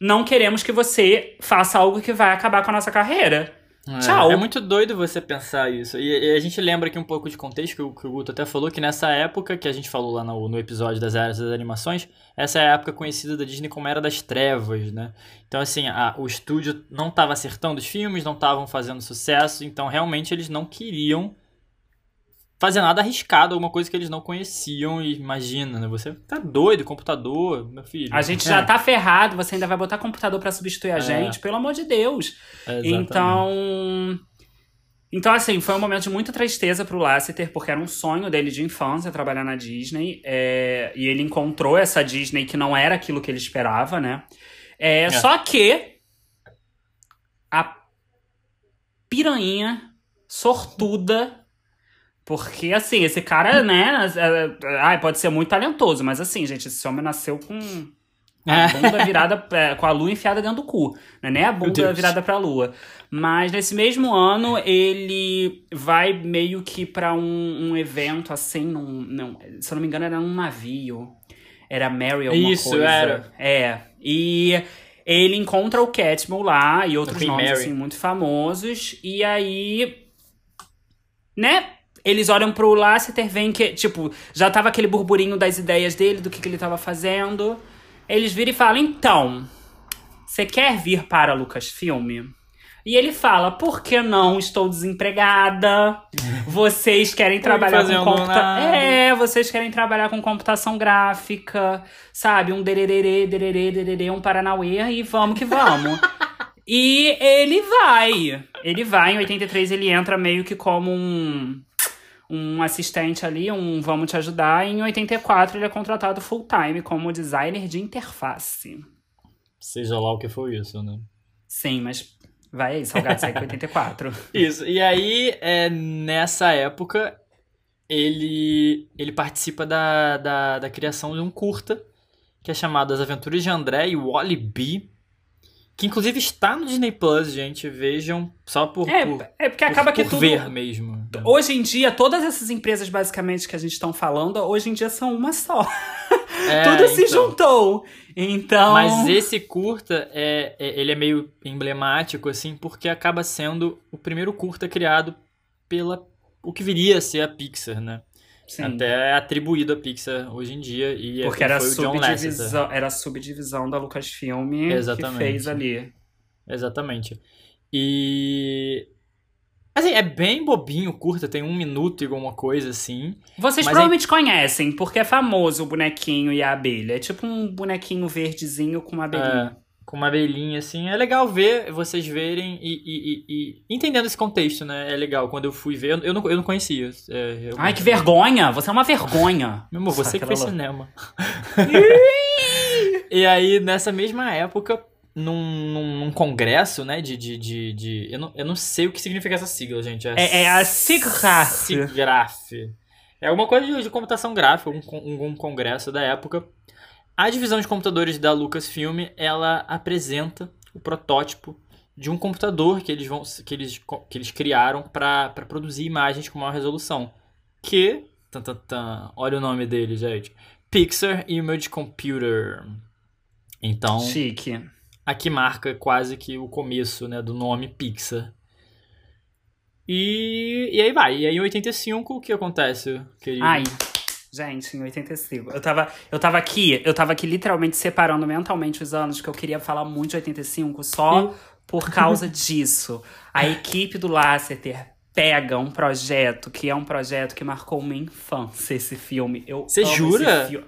Não queremos que você faça algo que vai acabar com a nossa carreira. É, Tchau. É muito doido você pensar isso. E, e a gente lembra aqui um pouco de contexto, que o, que o Guto até falou, que nessa época, que a gente falou lá no, no episódio das áreas das animações, essa é a época conhecida da Disney como Era das Trevas, né? Então, assim, a- o estúdio não estava acertando os filmes, não estavam fazendo sucesso, então realmente eles não queriam fazer nada arriscado, alguma coisa que eles não conheciam. E imagina, né? Você tá doido, computador, meu filho. A gente já tá ferrado, você ainda vai botar computador pra substituir a É. gente, pelo amor de Deus. Exatamente. Então. Então, assim, foi um momento de muita tristeza pro Lasseter, porque era um sonho dele de infância trabalhar na Disney. é, e ele encontrou essa Disney que não era aquilo que ele esperava, né? É, É. Só que. A piranha sortuda. Porque, assim, esse cara, né? é, é, ai, pode ser muito talentoso, mas assim, gente, esse homem nasceu com. A bunda virada é, com a lua enfiada dentro do cu. Não é nem a bunda virada pra lua. Mas nesse mesmo ano, ele vai meio que pra um, um evento assim, num, num- se eu não me engano, era num navio. Era Mary alguma Isso, coisa. era. É. E ele encontra o Catmull lá e outros nomes Mary. assim muito famosos. E aí, né? Eles olham pro Lasseter, veem que, tipo, já tava aquele burburinho das ideias dele, do que, que ele tava fazendo. Eles viram e falam, então, você quer vir para Lucasfilm? E ele fala, por que não? Estou desempregada. Vocês querem trabalhar com computação. É, vocês querem trabalhar com computação gráfica, sabe? Um dererê, dererê, dererê, um paranauê e vamos que vamos. e ele vai. Ele vai, em 83 ele entra meio que como um um assistente ali, um vamos te ajudar. E em 84 ele é contratado full time como designer de interface. Seja lá o que for isso, né? Sim, mas vai aí, Salgado sai com 84. Isso. E aí, é, nessa época, ele, ele participa da, da, da criação de um curta, que é chamado As Aventuras de André e Wally B. Que inclusive está no Disney Plus, gente. Vejam só por, É, por, é porque por- acaba que por tudo. ver mesmo. Hoje em dia, todas essas empresas basicamente que a gente está falando, hoje em dia são uma só. É, Tudo se então. juntou. Então. Mas esse curta, é, é- ele é meio emblemático, assim, porque acaba sendo o primeiro curta criado pela o que viria a ser a Pixar, né? Sim, Até é atribuído a Pixar hoje em dia. E é- porque era a, foi o John Lasseter. subdivisão, era a subdivisão da Lucasfilm que Exatamente. fez ali. Exatamente. E. Assim, é bem bobinho, curta, tem um minuto e alguma coisa assim. Vocês Mas provavelmente conhecem, porque é famoso o bonequinho e a abelha. É tipo um bonequinho verdezinho com uma abelhinha. É, com uma abelhinha, assim. É legal ver, vocês verem e, e- e- e entendendo esse contexto, né? É legal. Quando eu fui ver, eu, eu não, eu não conhecia. É, eu- Ai, que vergonha! Você é uma vergonha. Meu amor, você que Aquela fez cinema. e aí, nessa mesma época, num, num, num congresso, né, de... de, de, de- eu, não, eu não sei o que significa essa sigla, gente. É, é a SIGGRAPH. SIGGRAPH. É alguma coisa de, de computação gráfica, um, con- um congresso da época. A divisão de computadores da Lucasfilm, ela apresenta o protótipo de um computador que eles, vão, que eles, que eles criaram para produzir imagens com maior resolução. Que Tan, tan, tan. Olha o nome dele, gente. Pixar Image Computer. Então, Chique. aqui marca quase que o começo, né, do nome Pixar. E, e aí vai. E aí em 85, o que acontece, querido? Ai, gente, em 85. Eu tava, eu tava aqui, eu tava aqui literalmente separando mentalmente os anos que eu queria falar muito de 85 só por causa disso. A equipe do Lasseter pega um projeto que é um projeto que marcou minha infância, esse filme. Eu Você jura? esse filme.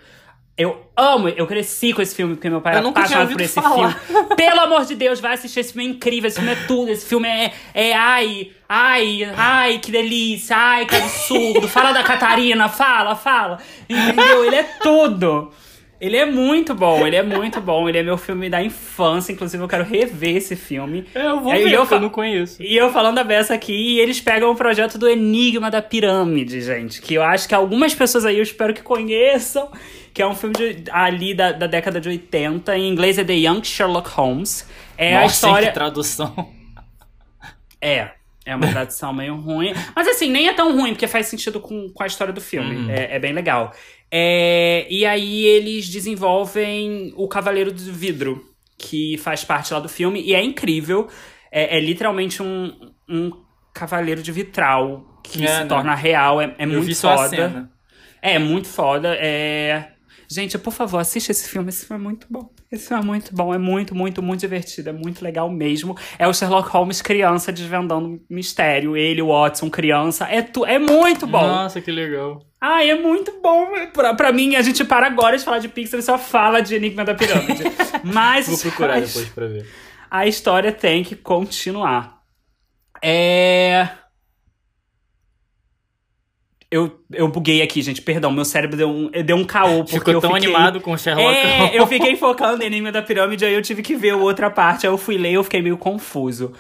Eu amo, eu cresci com esse filme, porque meu pai Eu era nunca tinha apaixonado por esse falar. filme. Pelo amor de Deus, vai assistir esse filme, é incrível, esse filme é tudo, esse filme é, é ai, ai, ai, que delícia, ai, que absurdo. Fala da Catarina, fala, fala. Entendeu? Ele é tudo. Ele é muito bom, ele é muito bom, ele é meu filme da infância, inclusive eu quero rever esse filme. Eu vou Aí ver, eu eu não conheço. E eu falando da beça aqui, e eles pegam o projeto do Enigma da Pirâmide, gente. Que eu acho que algumas pessoas aí eu espero que conheçam. Que é um filme de- ali da, da década de 80. Em inglês é The Young Sherlock Holmes. É a Nossa, história. que tradução. É. É uma tradução meio ruim. Mas assim, nem é tão ruim, porque faz sentido com, com a história do filme. Uhum. É, é bem legal. É, e aí eles desenvolvem o Cavaleiro do Vidro, que faz parte lá do filme, e é incrível. É, é literalmente um, um cavaleiro de vitral que É, se né? torna real. É, é muito foda. É, muito foda. É. Gente, por favor, assista esse filme. Esse filme é muito bom. Esse filme é muito bom. É muito, muito, muito divertido. É muito legal mesmo. É o Sherlock Holmes criança desvendando mistério. Ele, o Watson, criança. É, tu... é muito bom. Nossa, que legal. Ai, é muito bom. Pra, pra mim, a gente para agora de falar de Pixar e só fala de Enigma da Pirâmide. Mas Vou procurar depois pra ver. a história tem que continuar. É. Eu, eu buguei aqui, gente. Perdão, meu cérebro deu um, deu um caô. Porque Ficou eu tão fiquei... animado com o Sherlock É, Holmes. eu fiquei focando em Enigma da Pirâmide, aí eu tive que ver outra parte. Aí eu fui ler e eu fiquei meio confuso.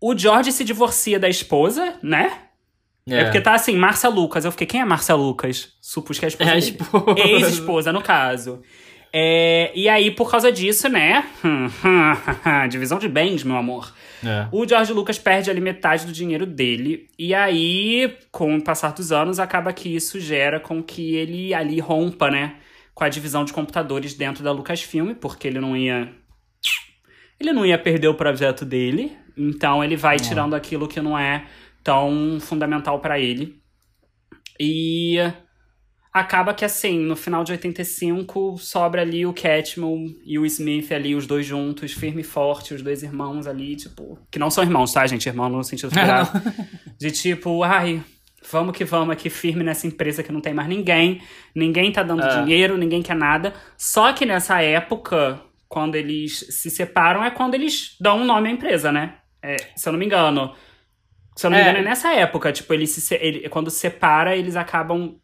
O George se divorcia da esposa, né? É, porque tá assim, Márcia Lucas. Eu fiquei, quem é Márcia Lucas? Supus que é a esposa É a esposa. Ex-esposa, no caso. É, e aí, por causa disso, né? Divisão de bens, meu amor. É. O George Lucas perde ali metade do dinheiro dele. E aí, com o passar dos anos, acaba que isso gera com que ele ali rompa, né? Com a divisão de computadores dentro da Lucasfilm, porque ele não ia. Ele não ia perder o projeto dele. Então ele vai tirando aquilo que não é tão fundamental pra ele. E acaba que assim, no final de 85, sobra ali o Catmull e o Smith ali, os dois juntos, firme e forte, os dois irmãos ali, tipo. Que não são irmãos, tá, gente? Irmão no sentido figurado. de tipo, ai, vamos que vamos aqui firme nessa empresa que não tem mais ninguém, ninguém tá dando É. dinheiro, ninguém quer nada. Só que nessa época, quando eles se separam, é quando eles dão um nome à empresa, né? É, se eu não me engano. Se eu não me É. engano, é nessa época. Tipo, eles se, ele, quando separa, eles acabam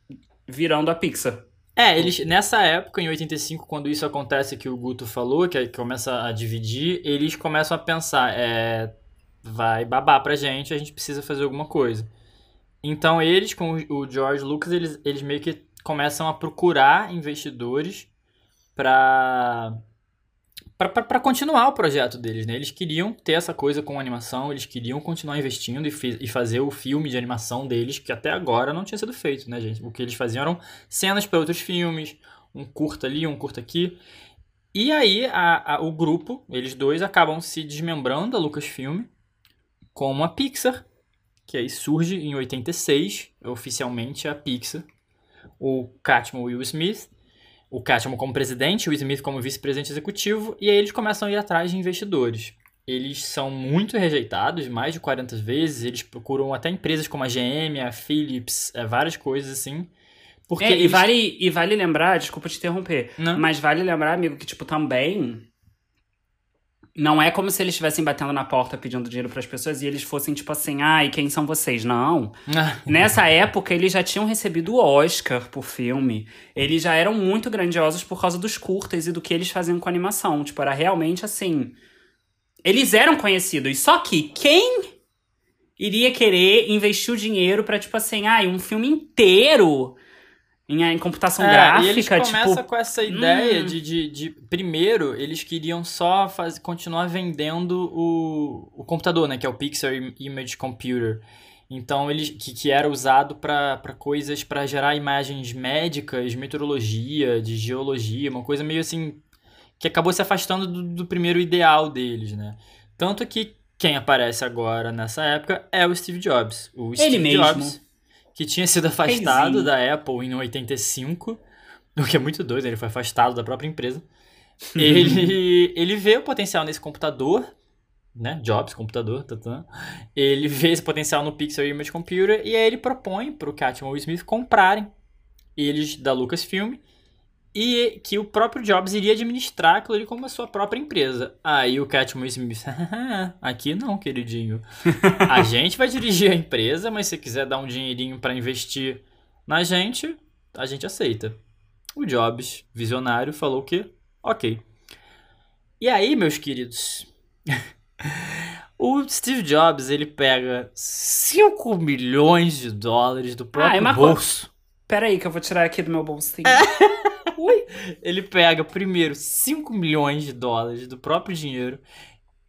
virando a Pixar. É, eles, nessa época, em 85, quando isso acontece que o Guto falou, que, que começa a dividir, eles começam a pensar, é, vai babar pra gente, a gente precisa fazer alguma coisa. Então eles, com o George Lucas, eles, eles meio que começam a procurar investidores pra pra continuar o projeto deles, né? Eles queriam ter essa coisa com animação, eles queriam continuar investindo e, e fazer o filme de animação deles, que até agora não tinha sido feito, né, gente? O que eles faziam eram cenas para outros filmes, um curta ali, um curta aqui. E aí a- a- o grupo, eles dois, acabam se desmembrando da Lucasfilm como a Pixar, que aí surge em 86, oficialmente a Pixar. O e o Smith o Catmull como presidente, o Smith como vice-presidente executivo, e aí eles começam a ir atrás de investidores. Eles são muito rejeitados, mais de 40 vezes, eles procuram até empresas como a GM, a Philips, é, várias coisas assim. Porque É, e, eles- vale, e vale lembrar, desculpa te interromper, Não. mas vale lembrar, amigo, que, tipo, também. Não é como se eles estivessem batendo na porta pedindo dinheiro pras pessoas e eles fossem, tipo assim, ai, quem são vocês? Não. Ah, Nessa época, eles já tinham recebido o Oscar por filme. Eles já eram muito grandiosos por causa dos curtas e do que eles faziam com a animação. Tipo, era realmente assim. Eles eram conhecidos. Só que quem iria querer investir o dinheiro pra, tipo assim, ai, um filme inteiro em, em computação É, gráfica? e eles começam tipo. com essa ideia hum. de, de, de- Primeiro, eles queriam só faz, continuar vendendo o, o computador, né? Que é o Pixar Im- Image Computer. Então, ele, que, que era usado para coisas para gerar imagens médicas, meteorologia, de geologia, uma coisa meio assim que acabou se afastando do, do primeiro ideal deles, né? Tanto que quem aparece agora nessa época é o Steve Jobs. O Ele Steve mesmo. Que tinha sido afastado da Apple em 85, o que é muito doido, ele foi afastado da própria empresa. ele, ele vê o potencial nesse computador, né? Jobs, computador, tatã. Ele vê esse potencial no Pixel Image Computer e aí ele propõe para o Catmull e Smith comprarem eles da Lucasfilm e que o próprio Jobs iria administrar aquilo ali como a sua própria empresa. Aí o Catmull Smith, aqui não, queridinho. A gente vai dirigir a empresa, mas se quiser dar um dinheirinho para investir na gente, a gente aceita. O Jobs, visionário, falou que ok. E aí, meus queridos, o Steve Jobs ele pega 5 milhões de dólares do próprio é uma co- bolso. Pera aí que eu vou tirar aqui do meu bolsinho. Ele pega primeiro 5 milhões de dólares do próprio dinheiro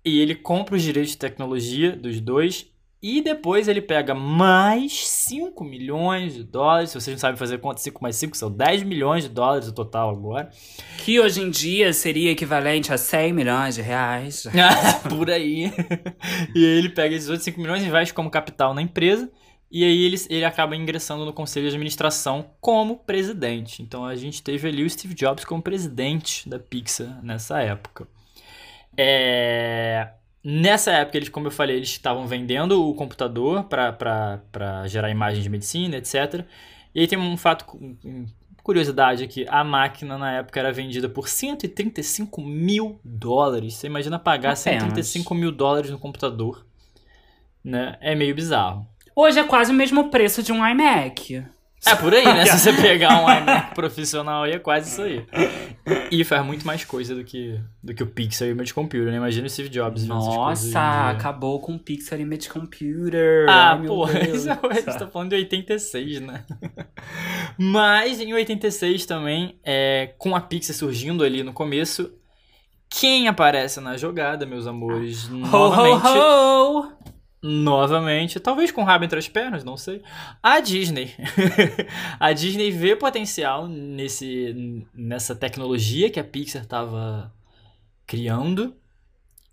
e ele compra os direitos de tecnologia dos dois e depois ele pega mais 5 milhões de dólares. Se vocês não sabem fazer conta, 5 mais 5 são 10 milhões de dólares no total agora. Que hoje em dia seria equivalente a 100 milhões de reais. Por aí. e ele pega esses outros 5 milhões e investe como capital na empresa. E aí ele, ele acaba ingressando no conselho de administração como presidente. Então a gente teve ali o Steve Jobs como presidente da Pixar nessa época. É, Nessa época, eles, como eu falei, eles estavam vendendo o computador para gerar imagens de medicina, etc. E aí tem um fato, curiosidade aqui, a máquina na época era vendida por 135 mil dólares. Você imagina pagar Apenas. 135 mil dólares no computador, né? É meio bizarro. Hoje é quase o mesmo preço de um iMac. É por aí, né? Se você pegar um iMac profissional aí, é quase isso aí. E faz muito mais coisa do que, do que o Pixel Image Computer, né? Imagina o Steve Jobs Nossa, acabou com o Pixar Image Computer. Ah, Ai, meu pô, Deus. isso é, a gente tá falando de 86, né? Mas em 86 também, é, com a Pixar surgindo ali no começo, quem aparece na jogada, meus amores? Ho, novamente, ho, ho! Novamente, talvez com o rabo entre as pernas, não sei. A Disney. a Disney vê potencial nesse, nessa tecnologia que a Pixar estava criando.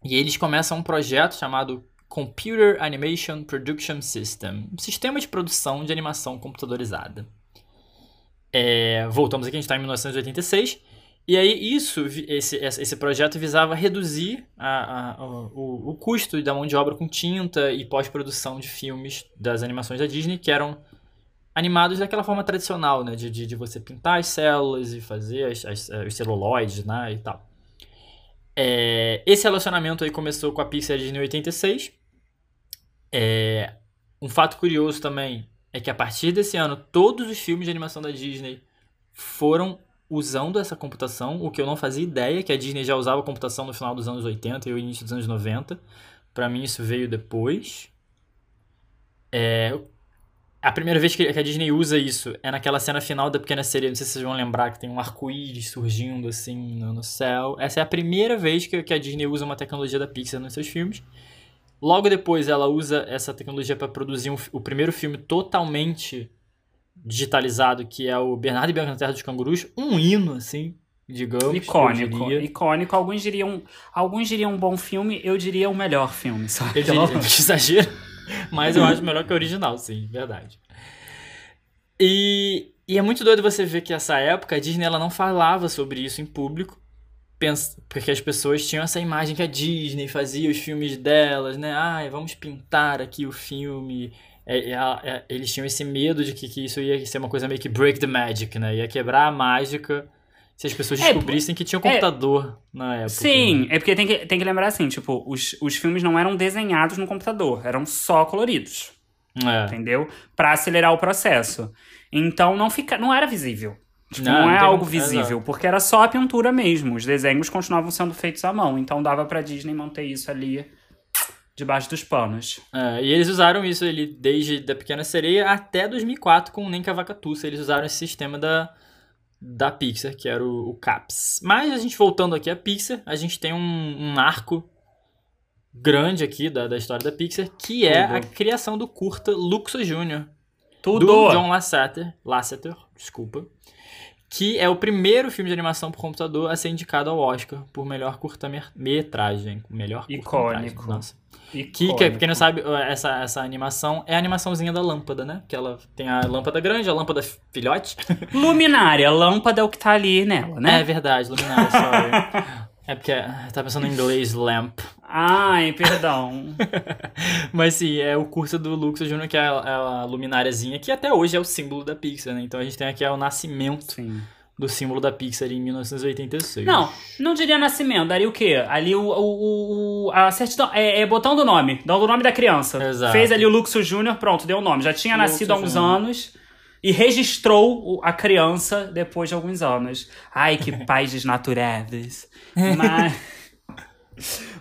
E eles começam um projeto chamado Computer Animation Production System um sistema de produção de animação computadorizada. É, voltamos aqui, a gente está em 1986. E aí, isso, esse, esse projeto visava reduzir a- a- o, o custo da mão de obra com tinta e pós-produção de filmes das animações da Disney, que eram animados daquela forma tradicional, né? De, de, de você pintar as células e fazer as, as- os celuloides, né? E tal. É, esse relacionamento aí começou com a Pixar de 86. É, um fato curioso também é que a partir desse ano, todos os filmes de animação da Disney foram usando essa computação, o que eu não fazia ideia, que a Disney já usava computação no final dos anos 80 e o início dos anos 90. Pra mim isso veio depois. É, a primeira vez que a Disney usa isso é naquela cena final da Pequena Sereia. Não sei se vocês vão lembrar que tem um arco-íris surgindo assim no, céu. Essa é a primeira vez que, a Disney usa uma tecnologia da Pixar nos seus filmes. Logo depois ela usa essa tecnologia para produzir um o primeiro filme totalmente digitalizado, que é o Bernardo e Bianca na Terra dos Cangurus. Um hino, assim, digamos. Icônico, diria. icônico. Alguns diriam, alguns diriam um bom filme, eu diria o melhor filme, sabe? Eu diria, exagero, mas eu acho melhor que o original, sim, verdade. E, e é muito doido você ver que essa época a Disney ela não falava sobre isso em público, porque as pessoas tinham essa imagem que a Disney fazia os filmes delas, né? Ai, vamos pintar aqui o filme. É, é, é, eles tinham esse medo de que, que isso ia ser uma coisa meio que break the magic, né? Ia quebrar a mágica se as pessoas É, descobrissem que tinha um computador na época. Sim, né? é porque tem que, tem que lembrar assim, tipo, os, os filmes não eram desenhados no computador, eram só coloridos, É. entendeu? Pra acelerar o processo. Então não fica, não era visível. Tipo, Não, não, não é algo visível, exato. porque era só a pintura mesmo. Os desenhos continuavam sendo feitos à mão, então dava pra Disney manter isso ali debaixo dos panos. É, e eles usaram isso ele, desde da Pequena Sereia até 2004 com o Nem Cavacatuça. Eles usaram esse sistema da, da Pixar, que era o, o CAPS. Mas a gente voltando aqui à Pixar, a gente tem um, um arco grande aqui da, da história da Pixar, que é Tudo. a criação do curta Luxo Júnior. Tudo! Do John Lasseter, Lasseter, desculpa. Que é o primeiro filme de animação por computador a ser indicado ao Oscar por melhor curta-metragem. Melhor Icônico. Nossa. Que, que, pra quem não sabe, essa, essa animação é a animaçãozinha da lâmpada, né? Que ela tem a lâmpada grande, a lâmpada filhote. Luminária, lâmpada é o que tá ali nela, É né? verdade, luminária, sorry. é porque tá pensando em inglês, lamp. Ai, perdão. Mas sim, é o curso do Luxo Júnior, que é a, é a lumináriazinha, que até hoje é o símbolo da Pixar, né? Então a gente tem aqui é o nascimento Sim. do símbolo da Pixar em 1986. Não, não diria nascimento, daria o quê? Ali o, o, o- a certidão, é, é botando o nome, dando o nome da criança. Exato. Fez ali o Luxo Júnior, pronto, deu o nome. Já tinha Luxo nascido há uns Júnior. anos e registrou a criança depois de alguns anos. Ai, que pais desnaturados. Mas...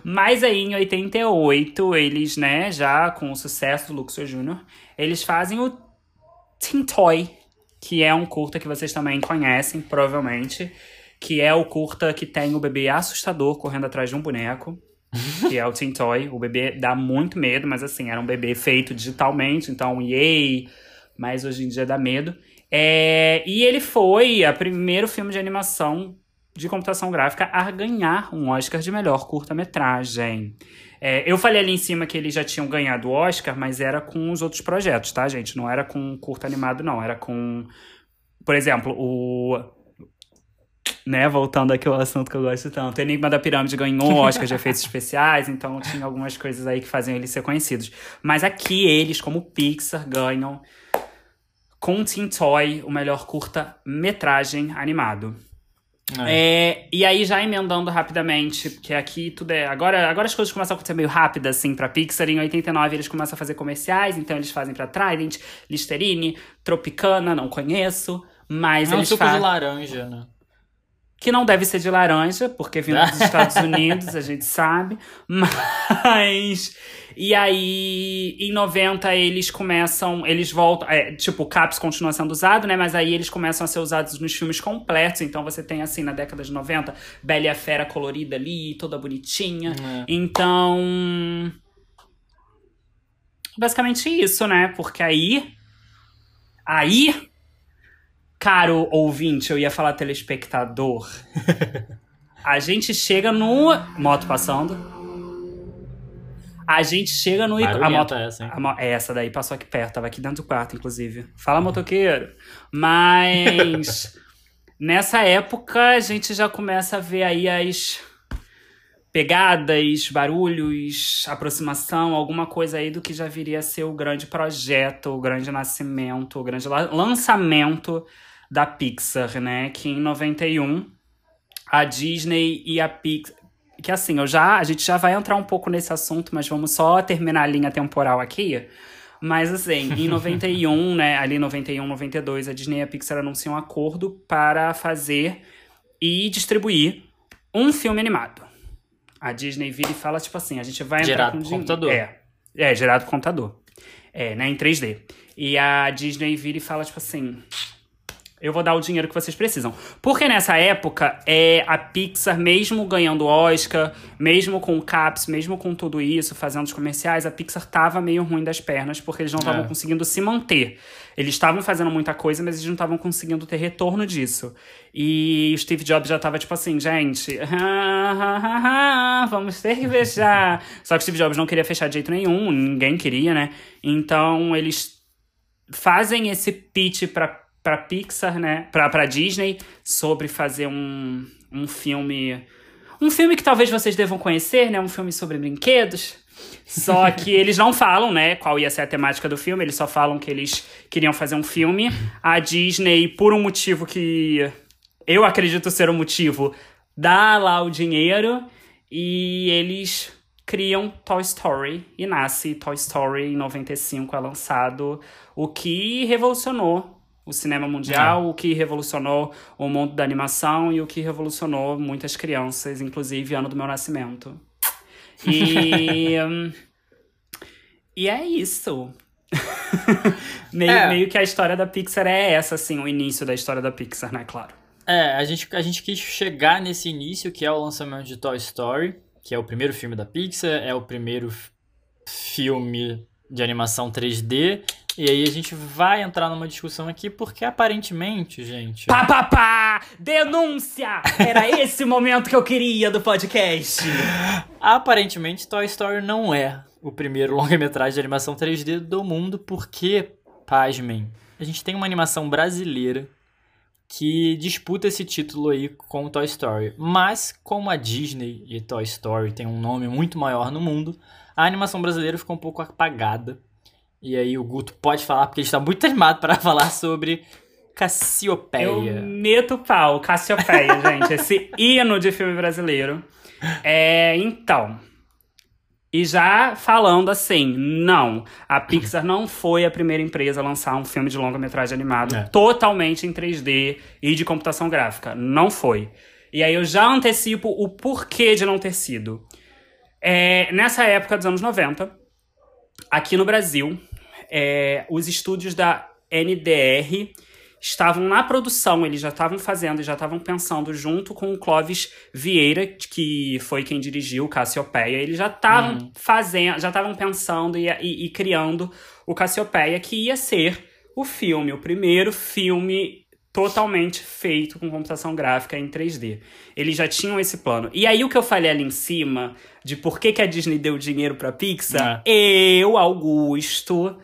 Mas aí, em 88, eles, né, já com o sucesso do Luxo Júnior, eles fazem o Teen Toy, que é um curta que vocês também conhecem, provavelmente. Que é o curta que tem o bebê assustador correndo atrás de um boneco. Que é o Teen Toy. O bebê dá muito medo, mas assim, era um bebê feito digitalmente, então yay! Mas hoje em dia dá medo. É, e ele foi o primeiro filme de animação de computação gráfica a ganhar um Oscar de melhor curta-metragem. É, eu falei ali em cima que eles já tinham ganhado o Oscar, mas era com os outros projetos, tá, gente? Não era com curta animado, não. Era com, por exemplo, o. Né, voltando aqui ao assunto que eu gosto tanto. Enigma da Pirâmide ganhou Oscar de efeitos especiais, então tinha algumas coisas aí que faziam eles ser conhecidos. Mas aqui eles, como Pixar, ganham com Teen Toy o melhor curta-metragem animado. É, e aí, já emendando rapidamente, porque aqui tudo é. Agora, agora as coisas começam a acontecer meio rápido, assim, pra Pixar. Em 89 eles começam a fazer comerciais, então eles fazem pra Trident, Listerine, Tropicana, não conheço. Mas É um eles suco de fazem. laranja, né? Que não deve ser de laranja, porque vindo dos Estados Unidos, a gente sabe. Mas. E aí, em 90, eles começam. Eles voltam. É, tipo, o CAPS continua sendo usado, né? Mas aí eles começam a ser usados nos filmes completos. Então você tem, assim, na década de 90, Bela e a Fera colorida ali, toda bonitinha. É. Então. Basicamente isso, né? Porque aí. Aí. Caro ouvinte, eu ia falar telespectador. A gente chega no. Moto passando. A gente chega no. A moto. essa, hein? a mo- é, essa daí passou aqui perto, tava aqui dentro do quarto, inclusive. Fala, motoqueiro. Mas. nessa época, a gente já começa a ver aí as pegadas, barulhos, aproximação, alguma coisa aí do que já viria a ser o grande projeto, o grande nascimento, o grande la- lançamento da Pixar, né? Que em 91 a Disney e a Pixar. Que assim, eu já, a gente já vai entrar um pouco nesse assunto, mas vamos só terminar a linha temporal aqui. Mas assim, em 91, né, ali 91, 92, a Disney e a Pixar anunciam um acordo para fazer e distribuir um filme animado. A Disney vira e fala, tipo assim, a gente vai entrar Gerado com computador. É, é, gerado por computador. É, né, em 3D. E a Disney vira e fala, tipo assim, eu vou dar o dinheiro que vocês precisam. Porque nessa época, é, a Pixar, mesmo ganhando Oscar, mesmo com o Caps, mesmo com tudo isso, fazendo os comerciais, a Pixar tava meio ruim das pernas, porque eles não estavam É. conseguindo se manter. Eles estavam fazendo muita coisa, mas eles não estavam conseguindo ter retorno disso. E o Steve Jobs já tava tipo assim, gente, vamos ter que fechar. Só que o Steve Jobs não queria fechar de jeito nenhum, ninguém queria, né? Então eles fazem esse pitch pra, pra Pixar, né? Pra, pra Disney, sobre fazer um, um filme. Um filme que talvez vocês devam conhecer, né? Um filme sobre brinquedos. Só que eles não falam, né, qual ia ser a temática do filme, eles só falam que eles queriam fazer um filme. A Disney, por um motivo que eu acredito ser o motivo, dá lá o dinheiro e eles criam Toy Story e nasce Toy Story em 95 é lançado, o que revolucionou o cinema mundial, o que revolucionou o mundo da animação e o que revolucionou muitas crianças, inclusive ano do meu nascimento. E hum, e é isso. meio, É. meio que a história da Pixar é essa, assim, o início da história da Pixar, né? Claro. É, a gente, a gente quis chegar nesse início, que é o lançamento de Toy Story, que é o primeiro filme da Pixar, é o primeiro filme de animação 3D. E aí a gente vai entrar numa discussão aqui, porque aparentemente, gente. Pá, pá, pá! Denúncia! Era esse o momento que eu queria do podcast. Aparentemente, Toy Story não é o primeiro longa-metragem de animação 3D do mundo, porque, pasmem, a gente tem uma animação brasileira que disputa esse título aí com Toy Story. Mas, como a Disney e Toy Story tem um nome muito maior no mundo, a animação brasileira ficou um pouco apagada e aí o Guto pode falar, porque ele está muito animado para falar sobre Cassiopeia. Eu meto pau, Cassiopeia, gente. Esse hino de filme brasileiro. É, então. E já falando assim, não, a Pixar não foi a primeira empresa a lançar um filme de longa-metragem animado é. totalmente em 3D e de computação gráfica. Não foi. E aí eu já antecipo o porquê de não ter sido. É, nessa época dos anos 90, aqui no Brasil, é, os estúdios da NDR estavam na produção, eles já estavam fazendo e já estavam pensando junto com o Clóvis Vieira, que foi quem dirigiu o Cassiopeia, eles já estavam uhum. fazendo, já estavam pensando e, e, e, criando o Cassiopeia, que ia ser o filme, o primeiro filme totalmente feito com computação gráfica em 3D. Eles já tinham esse plano. E aí o que eu falei ali em cima de por que, que a Disney deu dinheiro para Pixar, é. eu, Augusto,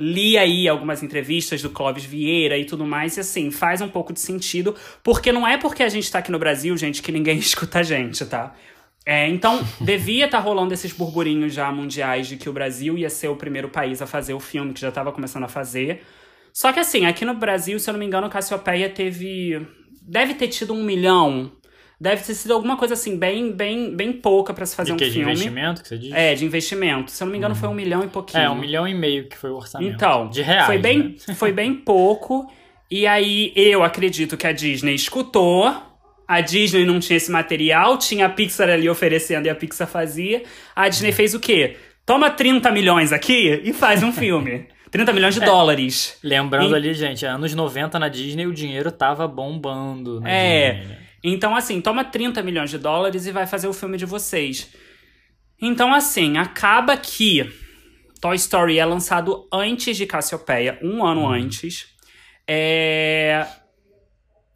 li aí algumas entrevistas do Clóvis Vieira e tudo mais, e assim, faz um pouco de sentido, porque não é porque a gente tá aqui no Brasil, gente, que ninguém escuta a gente, tá? É, então, devia estar tá rolando esses burburinhos já mundiais de que o Brasil ia ser o primeiro país a fazer o filme, que já estava começando a fazer. Só que assim, aqui no Brasil, se eu não me engano, Cassiopeia teve. Deve ter tido um milhão Deve ter sido alguma coisa assim, bem, bem, bem pouca para se fazer de um que, filme. De investimento que você diz? É, de investimento. Se eu não me engano, uhum. foi um milhão e pouquinho. É, um milhão e meio que foi o orçamento. Então, de reais. Foi bem, né? foi bem pouco. E aí eu acredito que a Disney escutou. A Disney não tinha esse material, tinha a Pixar ali oferecendo e a Pixar fazia. A Disney fez o quê? Toma 30 milhões aqui e faz um filme. 30 milhões de é, dólares. Lembrando e... ali, gente, anos 90 na Disney o dinheiro tava bombando. é. Disney, né? Então, assim, toma 30 milhões de dólares e vai fazer o filme de vocês. Então, assim, acaba que Toy Story é lançado antes de Cassiopeia, um ano uhum. antes. É...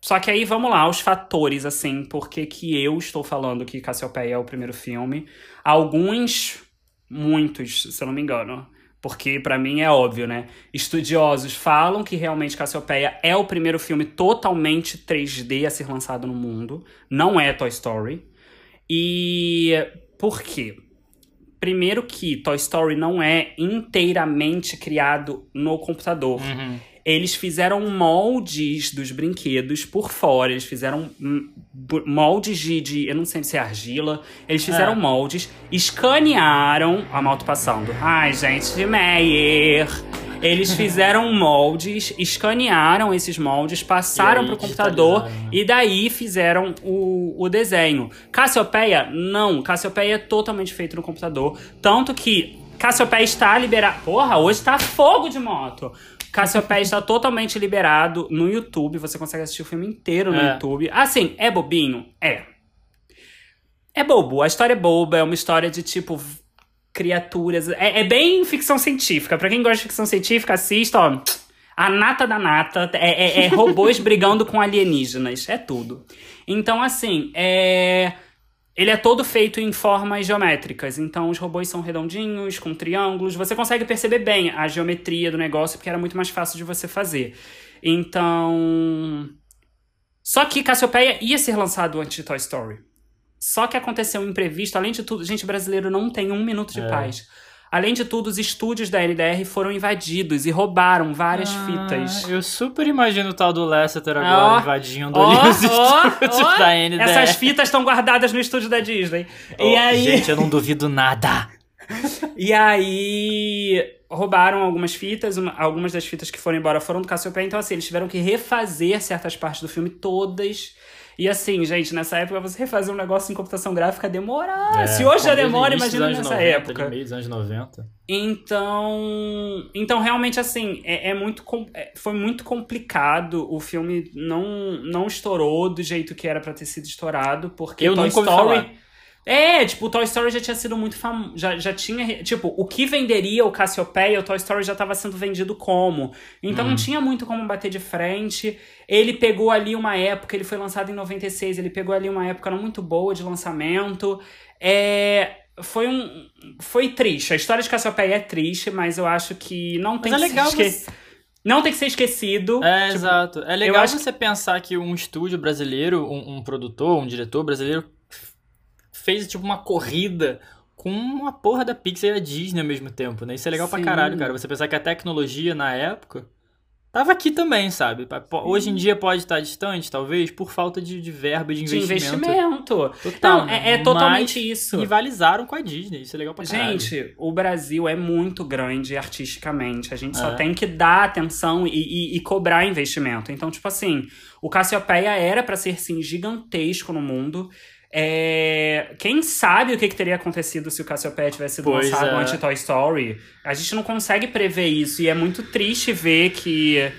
Só que aí, vamos lá, os fatores, assim, porque que eu estou falando que Cassiopeia é o primeiro filme. Alguns, muitos, se eu não me engano, porque para mim é óbvio, né? Estudiosos falam que realmente Cassiopeia é o primeiro filme totalmente 3D a ser lançado no mundo, não é Toy Story. E por quê? Primeiro que Toy Story não é inteiramente criado no computador. Uhum eles fizeram moldes dos brinquedos por fora. Eles fizeram moldes de, de eu não sei se é argila. Eles fizeram é. moldes, escanearam a moto passando. Ai, gente, de Meyer. Eles fizeram moldes, escanearam esses moldes, passaram para o computador e daí fizeram o, o desenho. Cassiopeia, não. Cassiopeia é totalmente feito no computador. Tanto que Cassiopeia está liberado. Porra, hoje tá fogo de moto. Cassiopeia está totalmente liberado no YouTube. Você consegue assistir o filme inteiro no é. YouTube. Assim, é bobinho? É. É bobo. A história é boba. É uma história de tipo criaturas. É, é bem ficção científica. Para quem gosta de ficção científica, assista, ó. A nata da nata é, é, é robôs brigando com alienígenas. É tudo. Então, assim, é. Ele é todo feito em formas geométricas, então os robôs são redondinhos, com triângulos. Você consegue perceber bem a geometria do negócio, porque era muito mais fácil de você fazer. Então. Só que Cassiopeia ia ser lançado antes de Toy Story. Só que aconteceu um imprevisto. Além de tudo, gente, brasileiro não tem um minuto de é. paz. Além de tudo, os estúdios da NDR foram invadidos e roubaram várias ah, fitas. Eu super imagino o tal do Lasseter agora oh, invadindo oh, ali os oh, estúdios da NDR. Essas fitas estão guardadas no estúdio da Disney. e aí... Gente, eu não duvido nada. e aí roubaram algumas fitas, uma, algumas das fitas que foram embora foram do Cassiopeia, então assim, eles tiveram que refazer certas partes do filme todas e assim, gente, nessa época você refazer um negócio em computação gráfica demora. É, Se hoje já demora, imagina nessa 90, época. Meio dos anos 90. Então, então realmente assim, é, é muito é, foi muito complicado. O filme não não estourou do jeito que era para ter sido estourado, porque Eu Toy Story É, tipo, o Toy Story já tinha sido muito famoso. Já, já tinha. Tipo, o que venderia o Cassiopeia, o Toy Story já estava sendo vendido como. Então não tinha muito como bater de frente. Ele pegou ali uma época, ele foi lançado em 96, ele pegou ali uma época não muito boa de lançamento. É. Foi um. Foi triste. A história de Cassiopeia é triste, mas eu acho que não tem Mas é que legal se esque... você- Não tem que ser esquecido. É, Tipo, exato. É legal você pensar que um estúdio brasileiro, um, um produtor, um diretor brasileiro fez tipo uma corrida com uma porra da Pixar e a Disney ao mesmo tempo, né? Isso é legal pra Sim. caralho, cara. Você pensar que a tecnologia na época tava aqui também, sabe? Hoje em dia pode estar distante, talvez, por falta de, de verba de de investimento. investimento. Total, Não, é, é totalmente isso. Rivalizaram com a Disney, isso é legal pra caralho. Gente, o Brasil é muito grande artisticamente. A gente só É. tem que dar atenção e, e- e cobrar investimento. Então, tipo assim, o Cassiopeia era pra ser, sim, gigantesco no mundo. É, Quem sabe o que, que teria acontecido se o Cassiopeia tivesse sido Pois lançado é. antes Toy Story? A gente não consegue prever isso. E é muito triste ver que,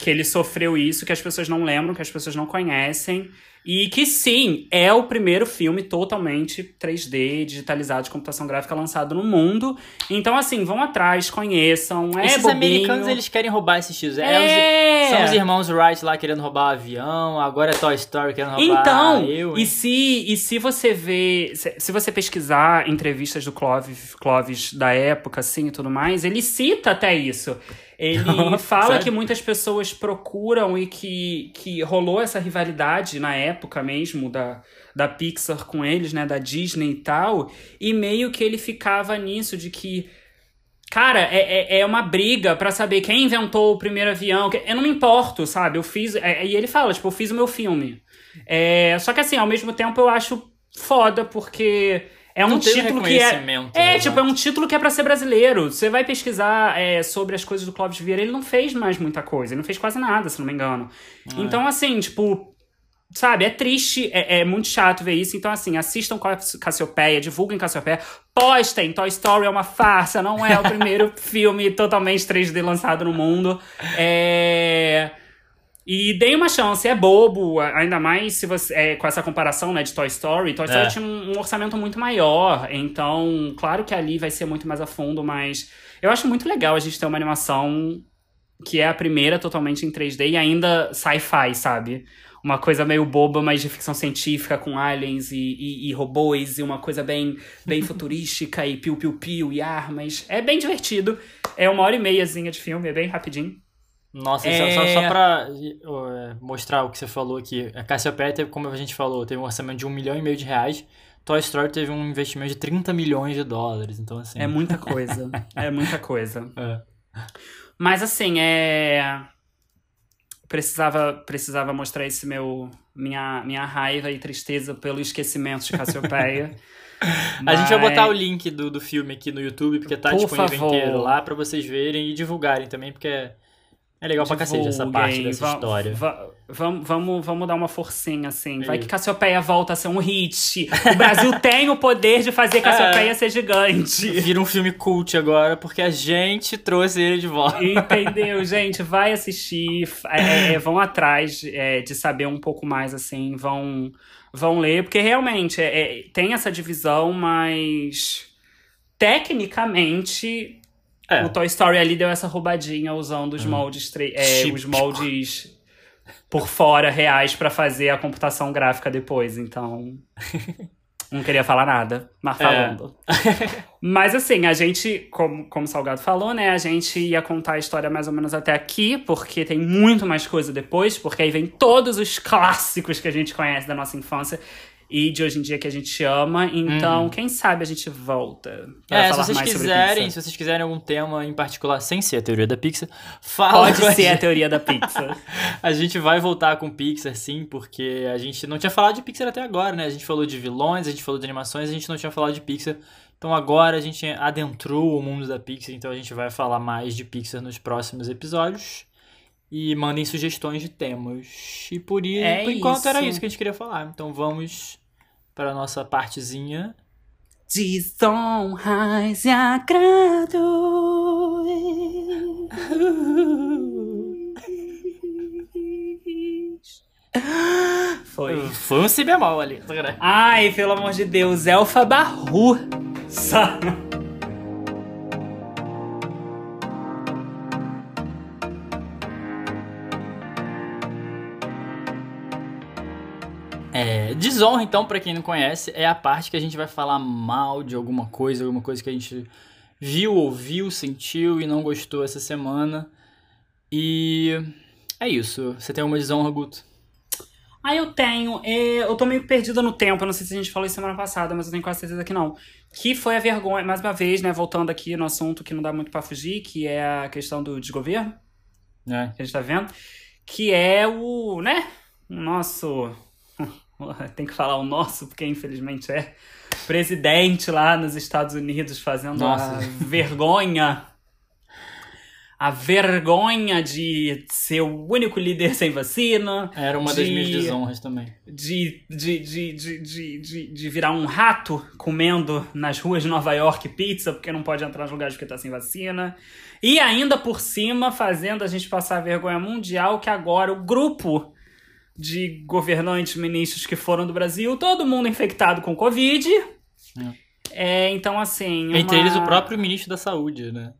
que ele sofreu isso, que as pessoas não lembram, que as pessoas não conhecem. E que sim, é o primeiro filme totalmente 3D, digitalizado de computação gráfica lançado no mundo. Então, assim, vão atrás, conheçam. É Esses bobinho. americanos, eles querem roubar esses títulos. É, É. são os irmãos Wright lá querendo roubar o avião, agora é Toy Story querendo roubar Então, eu. e se, e se você vê, se, se você pesquisar entrevistas do Clóvis, Clóvis da época, assim, e tudo mais, ele cita até isso. Ele fala que muitas pessoas procuram e que, que rolou essa rivalidade na época mesmo da, da Pixar com eles, né, da Disney e tal, e meio que ele ficava nisso de que Cara, é, é, é uma briga pra saber quem inventou o primeiro avião. Eu não me importo, sabe? Eu fiz. é- e ele fala, tipo, eu fiz o meu filme. É, só que assim, ao mesmo tempo eu acho foda, porque é um Não título que é. É, né? tipo, é um título que é pra ser brasileiro. Você vai pesquisar é, sobre as coisas do Clóvis Vieira, ele não fez mais muita coisa. Ele não fez quase nada, se não me engano. Então, assim, tipo. Sabe, é triste, é, é muito chato ver isso. Então, assim, assistam Cass- Cassiopeia, divulguem Cassiopeia, postem. Toy Story é uma farsa, não é o primeiro filme totalmente 3D lançado no mundo. É. E deem uma chance, é bobo, ainda mais se você. é, com essa comparação né, de Toy Story. Toy Story É. tinha um, um orçamento muito maior, então, claro que ali vai ser muito mais a fundo, mas eu acho muito legal a gente ter uma animação que é a primeira totalmente em 3D e ainda sci-fi, sabe? Uma coisa meio boba, mas de ficção científica, com aliens e, e, e robôs, e uma coisa bem, bem futurística, e piu-piu-piu, e armas. É bem divertido. É uma hora e meiazinha de filme, é bem rapidinho. Nossa, É. só, só, só pra é, mostrar o que você falou aqui. A Cassiopeia teve, como a gente falou, teve um orçamento de um milhão e meio de reais. Toy Story teve um investimento de 30 milhões de dólares. Então, assim. É muita coisa. é muita coisa. é. Mas assim, é. Precisava, precisava mostrar esse meu. Minha, minha raiva e tristeza pelo esquecimento de Cassiopeia. A gente vai botar o Mas- link do, do filme aqui no YouTube, porque tá Por disponível favor. inteiro lá pra vocês verem e divulgarem também, porque é, é legal pra cacete essa parte dessa va- história. va- Vamos, vamos, vamos dar uma forcinha, assim. Vai que Cassiopeia volta a ser um hit. O Brasil tem o poder de fazer Cassiopeia ser gigante. Vira um filme cult agora, porque a gente trouxe ele de volta. Entendeu, gente? Vai assistir, f- é, é, vão atrás é, de saber um pouco mais, assim, vão, vão ler, porque realmente é, é, tem essa divisão, mas tecnicamente É. o Toy Story ali deu essa roubadinha usando os moldes, tre- é, os moldes por fora reais pra fazer a computação gráfica depois, então. Não queria falar nada, mas É. falando. Mas assim, a gente, como, como o Salgado falou, né? A gente ia contar a história mais ou menos até aqui, porque tem muito mais coisa depois, porque aí vem todos os clássicos que a gente conhece da nossa infância e de hoje em dia que a gente ama. Então, quem sabe a gente volta pra Uhum. É, se vocês quiserem, se vocês quiserem algum tema em particular, sem ser a teoria da Pixar, fala Pode a ser a gente. teoria da Pixar. A gente vai voltar com Pixar, sim, porque a gente não tinha falado de Pixar até agora, né? A gente falou de vilões, a gente falou de animações, a gente não tinha falado de Pixar. Então agora a gente adentrou o mundo da Pixar, então a gente vai falar mais de Pixar nos próximos episódios. E mandem sugestões de temas. E por, É por enquanto era isso que a gente queria falar. Então vamos para a nossa partezinha. Desonras e agrado. Foi. Foi. Foi um si bemol ali. Ai, pelo amor de Deus, Elfa Barru. Só. É, desonra, então, pra quem não conhece, é a parte que a gente vai falar mal de alguma coisa, alguma coisa que a gente viu, ouviu, sentiu e não gostou essa semana. E é isso. Você tem uma desonra, Guto? Ah, eu tenho. É, eu tô meio perdida no tempo. Eu não sei se a gente falou isso semana passada, mas eu tenho quase certeza que não. Que foi a vergonha, mais uma vez, né? Voltando aqui no assunto que não dá muito pra fugir, que é a questão do desgoverno. É. Que a gente tá vendo. Que é o, né? O nosso. Tem que falar o nosso, porque infelizmente é. Presidente lá nos Estados Unidos fazendo Nossa. a vergonha. A vergonha de ser o único líder sem vacina. Era uma das de- minhas desonras também. de, de, de, de, de, de, de virar um rato comendo nas ruas de Nova York pizza, porque não pode entrar nos lugares porque tá sem vacina. E ainda por cima, fazendo a gente passar a vergonha mundial, que agora o grupo de governantes, ministros que foram do Brasil, todo mundo infectado com Covid. É, então, assim. Entre uma- eles, o próprio ministro da Saúde, né?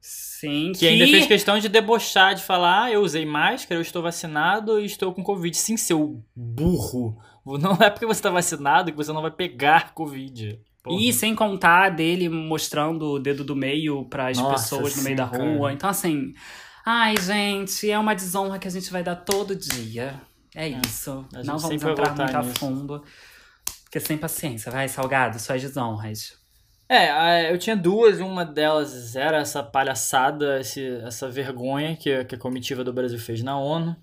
Sim, Que ainda fez questão de debochar, de falar: ah, eu usei máscara, eu estou vacinado e estou com Covid. Sim, seu burro. Não é porque você está vacinado que você não vai pegar Covid. Porra. E sem contar dele mostrando o dedo do meio pras Nossa, pessoas no meio sim, da rua. cara. Então, assim. Ai, gente, é uma desonra que a gente vai dar todo dia. É, isso. a gente Não vamos entrar muito a fundo. Porque sem paciência, vai, salgado, suas desonras. É, eu tinha duas, uma delas era essa palhaçada, esse, essa vergonha que, a- que a comitiva do Brasil fez na ONU.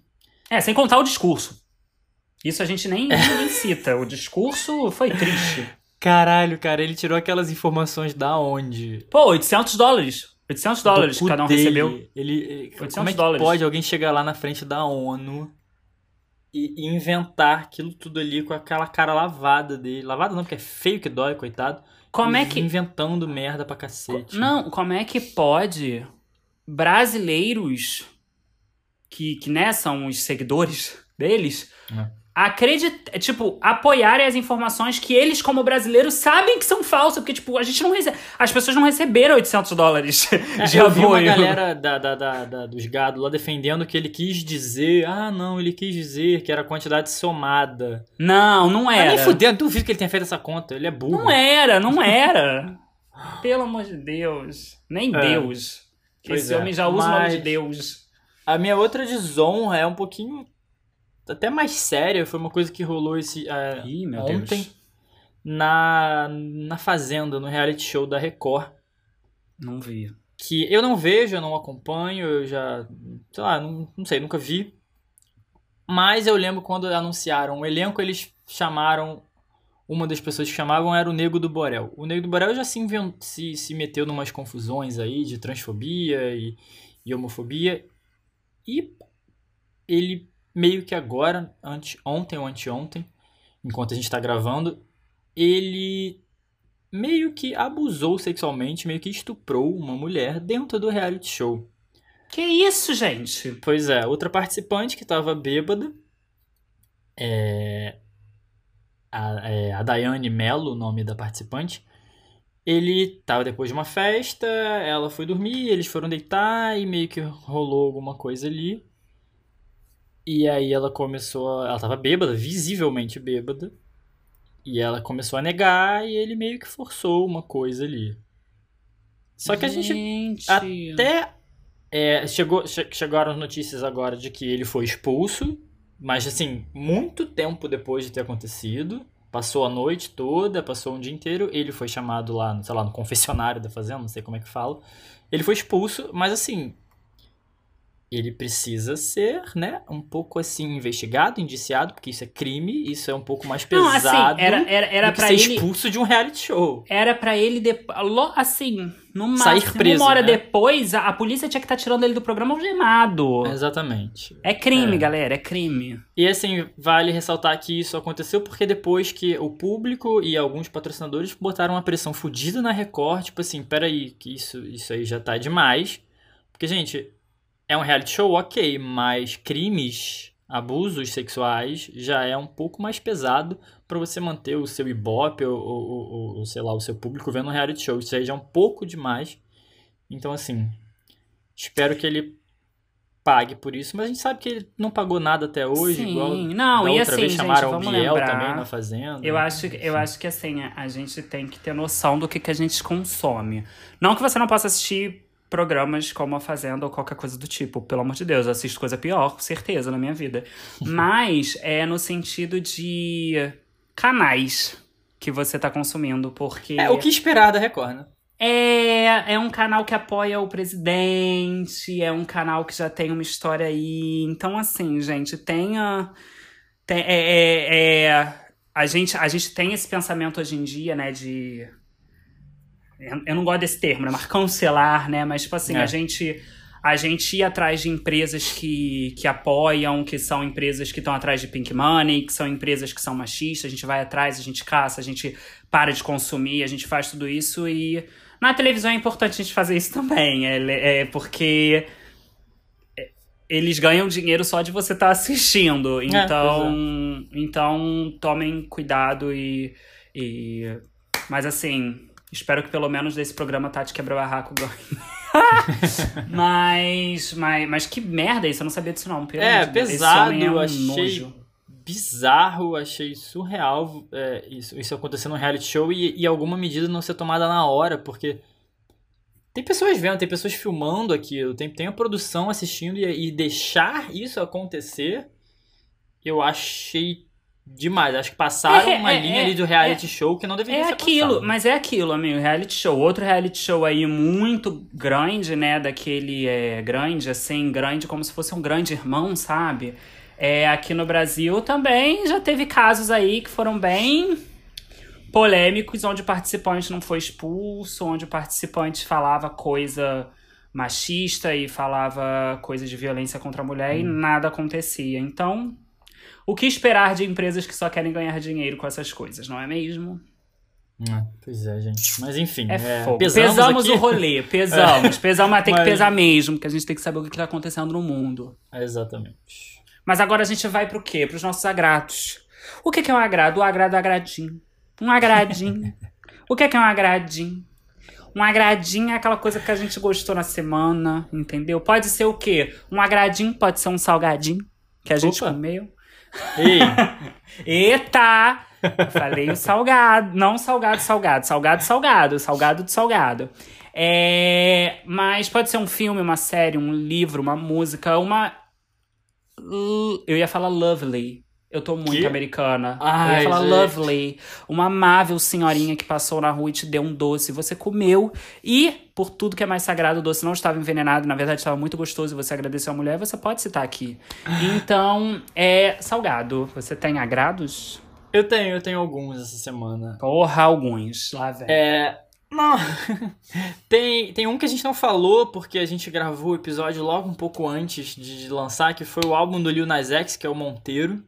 É, sem contar o discurso. Isso a gente nem, nem cita. O discurso foi triste. Caralho, cara, ele tirou aquelas informações da onde? Pô, 800 dólares. 800 dólares cada um dele. recebeu. Ele, ele- 800 como é que dólares. pode alguém chegar lá na frente da ONU e, inventar aquilo tudo ali com aquela cara lavada dele? Lavada não, porque é feio que dói, coitado. Como é que. Inventando merda pra cacete. Não, como é que pode brasileiros que, que né, são os seguidores deles É. acreditar, tipo, apoiarem as informações que eles, como brasileiros, sabem que são falsas, porque, tipo, a gente não recebe. As pessoas não receberam 800 dólares É, de eu vi uma apoio. galera da, da, da- da- dos gados lá defendendo que ele quis dizer. Ah, não, ele quis dizer que era quantidade somada. Não, não era. nem fudendo, duvido que ele tenha feito essa conta. Ele é burro. Não era, não era. Pelo amor de Deus. Nem É. Deus. Que Pois esse é, homem já usa o nome mas- de Deus. A minha outra desonra é um pouquinho até mais séria. Foi uma coisa que rolou esse ah, Ih, ontem Deus. na na Fazenda, no reality show da Record. Não vi. Que eu não vejo, eu não acompanho, eu já, sei lá, não, não sei, nunca vi. Mas eu lembro quando anunciaram o elenco, eles chamaram uma das pessoas que chamavam era o Nego do Borel. O Nego do Borel já se, inven- se, se meteu numas confusões aí de transfobia e, e homofobia. E ele meio que agora, ante, ontem ou anteontem, enquanto a gente tá gravando, ele meio que abusou sexualmente, meio que estuprou uma mulher dentro do reality show. Que isso, gente? Pois é, outra participante que tava bêbada, é, a, é, a Daiane Mello, o nome da participante, ele tava depois de uma festa, ela foi dormir, eles foram deitar e meio que rolou alguma coisa ali. E aí ela começou, a- ela tava bêbada, visivelmente bêbada. E ela começou a negar e ele meio que forçou uma coisa ali. Só que a gente Gente. até é, chegou, che- chegaram as notícias agora de que ele foi expulso, mas assim, muito tempo depois de ter acontecido. Passou a noite toda, passou um dia inteiro. Ele foi chamado lá, sei lá, no confessionário da fazenda, não sei como é que fala. Ele foi expulso, mas assim. Ele precisa ser, né, um pouco assim, investigado, indiciado, porque isso é crime, isso é um pouco mais Não, pesado assim, era, era, era ser ele. expulso de um reality show. Era pra ele, de... assim, no Sair preso, uma hora né? depois, a, a polícia tinha que estar tirando ele do programa algemado. Exatamente. É crime, É. galera, é crime. E assim, vale ressaltar que isso aconteceu porque depois que o público e alguns patrocinadores botaram uma pressão fodida na Record, tipo assim, peraí, que isso, isso aí já tá demais. Porque, gente, é um reality show, ok, mas crimes abusos sexuais já é um pouco mais pesado para você manter o seu ibope ou, ou, ou, sei lá, o seu público vendo um reality show. Isso aí já é um pouco demais. Então, assim, espero que ele pague por isso, mas a gente sabe que ele não pagou nada até hoje, Sim. igual não, da e outra assim, vez chamaram gente, o Biel lembrar, também na Fazenda. Eu acho, eu acho que assim, a, a gente tem que ter noção do que, que a gente consome. Não que você não possa assistir programas como A Fazenda ou qualquer coisa do tipo. Pelo amor de Deus, eu assisto coisa pior, com certeza, na minha vida. Mas é no sentido de canais que você tá consumindo, porque... É o que esperar da Record, né? É, é um canal que apoia o presidente, é um canal que já tem uma história aí. Então, assim, gente, tenha. Tem, é, é, é, a, gente, a gente tem esse pensamento hoje em dia, né, de. Eu não gosto desse termo, né? Mas cancelar, né? Mas, tipo assim, É. a gente. A gente ir atrás de empresas que, que apoiam, que são empresas que estão atrás de pink money, que são empresas que são machistas, a gente vai atrás, a gente caça, a gente para de consumir, a gente faz tudo isso e na televisão é importante a gente fazer isso também, é, é porque é, eles ganham dinheiro só de você estar assistindo, então, então tomem cuidado e, e mas assim, espero que pelo menos desse programa Tati Quebra Barraco ganhe. mas, mas, mas que merda isso, eu não sabia disso não. Pelo É, de pesado, é um achei nojo. bizarro, achei surreal é, isso, isso acontecer num reality show e, e alguma medida não ser tomada na hora, porque tem pessoas vendo, tem pessoas filmando aquilo, tem, tem a produção assistindo e, e deixar isso acontecer, eu achei demais. Acho que passaram É, uma é, linha é, ali do reality show que não deveria É ser aquilo, passada. mas é aquilo, amigo, reality show. Outro reality show aí muito grande, né? Daquele é, grande, assim, grande como se fosse um grande irmão, sabe? É, aqui no Brasil também já teve casos aí que foram bem polêmicos, onde o participante não foi expulso, onde o participante falava coisa machista e falava coisa de violência contra a mulher e nada acontecia. Então, o que esperar de empresas que só querem ganhar dinheiro com essas coisas, não é mesmo? Ah, pois é, gente. Mas enfim, É, é, pesamos, Pesamos, o rolê, pesamos. Pesamos, mas tem que Mas- pesar mesmo, porque a gente tem que saber o que está acontecendo no mundo. Exatamente. Mas agora a gente vai pro quê? Pros nossos agrados. O que que é um agrado? O agrado é agradinho. Um agradinho. o que que é um agradinho? Um agradinho é aquela coisa que a gente gostou na semana, entendeu? Pode ser o quê? Um agradinho pode ser um salgadinho que a gente Opa. comeu. Ei, Eita! Falei o salgado, não salgado, salgado, salgado, salgado, salgado de salgado. É, mas pode ser um filme, uma série, um livro, uma música, uma. Eu ia falar lovely. Eu tô muito Que? americana. eu Ai, ia falar gente. lovely. Uma amável senhorinha que passou na rua e te deu um doce. Você comeu. E, por tudo que é mais sagrado, o doce não estava envenenado. Na verdade, estava muito gostoso. e Você agradeceu a mulher. Você pode citar aqui. Então, é salgado. Você tem agrados? eu tenho, eu tenho alguns essa semana. Porra, alguns. Lá, velho. É. Não. tem, tem um que a gente não falou, porque a gente gravou o episódio logo um pouco antes de lançar, que foi o álbum do Lil Nas X, que é o Monteiro.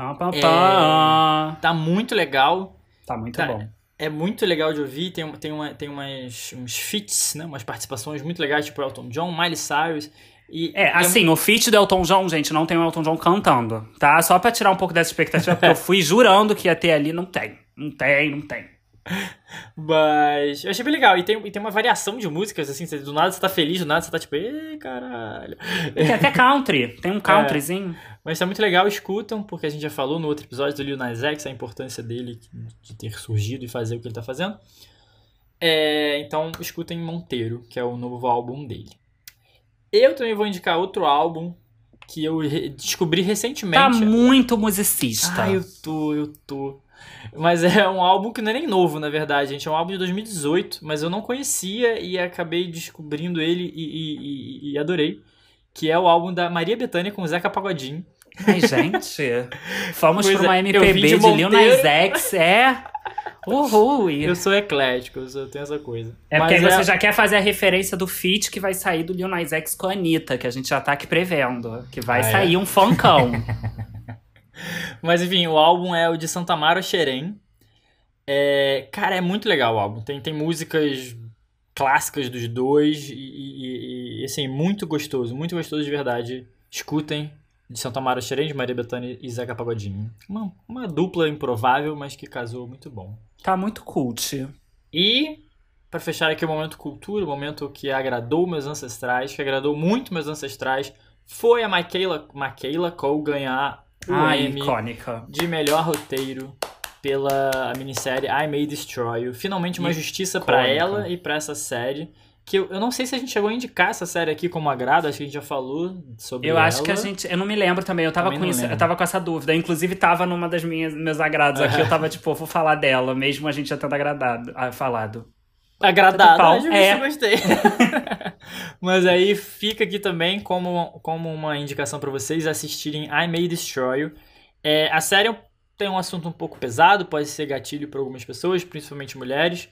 Pá, pá, É. pá. Tá muito legal. Tá muito Tá. bom. É muito legal de ouvir. Tem, tem, uma, tem umas, uns feats, né? Umas participações muito legais, tipo Elton John, Miley Cyrus. E É, assim, o feat do Elton John, gente, não tem o Elton John cantando, tá? Só pra tirar um pouco dessa expectativa, porque eu fui jurando que ia ter ali, não tem. Não tem, não tem. Mas eu achei bem legal. E tem, e tem uma variação de músicas, assim. você- Do nada você tá feliz, do nada você tá tipo, ei, caralho. Tem até country, tem um countryzinho. Mas tá muito legal, escutam, porque a gente já falou no outro episódio do Lil Nas X, a importância dele de ter surgido e fazer o que ele tá fazendo. É, então, escutem Monteiro, que é o novo álbum dele. Eu também vou indicar outro álbum que eu re- descobri recentemente. Tá muito musicista. Ah, eu tô, eu tô. Mas é um álbum que não é nem novo, na verdade, gente. É um álbum de 2018, mas eu não conhecia e acabei descobrindo ele e, e- e- e adorei. Que é o álbum da Maria Bethânia com o Zeca Pagodinho. Ai, gente. Fomos Pois pra uma é, MPB de, de Lil Nas. X, é. Uhul. Eu sou eclético, eu tenho essa coisa. É porque aí Mas você já quer fazer a referência do feat que vai sair do Lil Nas X com a Anitta, que a gente já tá aqui prevendo. Que vai Ah, é? sair um funkão. Mas enfim, o álbum é o de Santa Mara Xerém. É, cara, é muito legal o álbum. Tem, tem músicas clássicas dos dois e, e- e, assim, muito gostoso, muito gostoso de verdade. Escutem, de Santa Amaro Xerém, de Maria Bethânia e Zeca Pagodinho. Uma, uma dupla improvável, mas que casou muito bom. Tá muito cult. E, para fechar aqui o momento cultura, o momento que agradou meus ancestrais, que agradou muito meus ancestrais, foi a Michaela, Michaela Cole ganhar o Ah, icônica. de melhor roteiro pela minissérie I May Destroy You. Finalmente uma justiça pra Icônica. ela e pra essa série. Que eu, eu não sei se a gente chegou a indicar essa série aqui como agrado, acho que a gente já falou sobre Eu ela. acho que a gente. Eu não me lembro também. Eu tava, Também com isso, eu tava com essa dúvida. Inclusive, tava numa das minhas meus agrados aqui. Eu tava, tipo, vou falar dela, mesmo a gente já tendo agradado, ah, falado. Agradada, Pau. acho que É. eu gostei. Mas aí fica aqui também como, como uma indicação pra vocês assistirem I May Destroy You. É, a série tem um assunto um pouco pesado, pode ser gatilho para algumas pessoas, principalmente mulheres.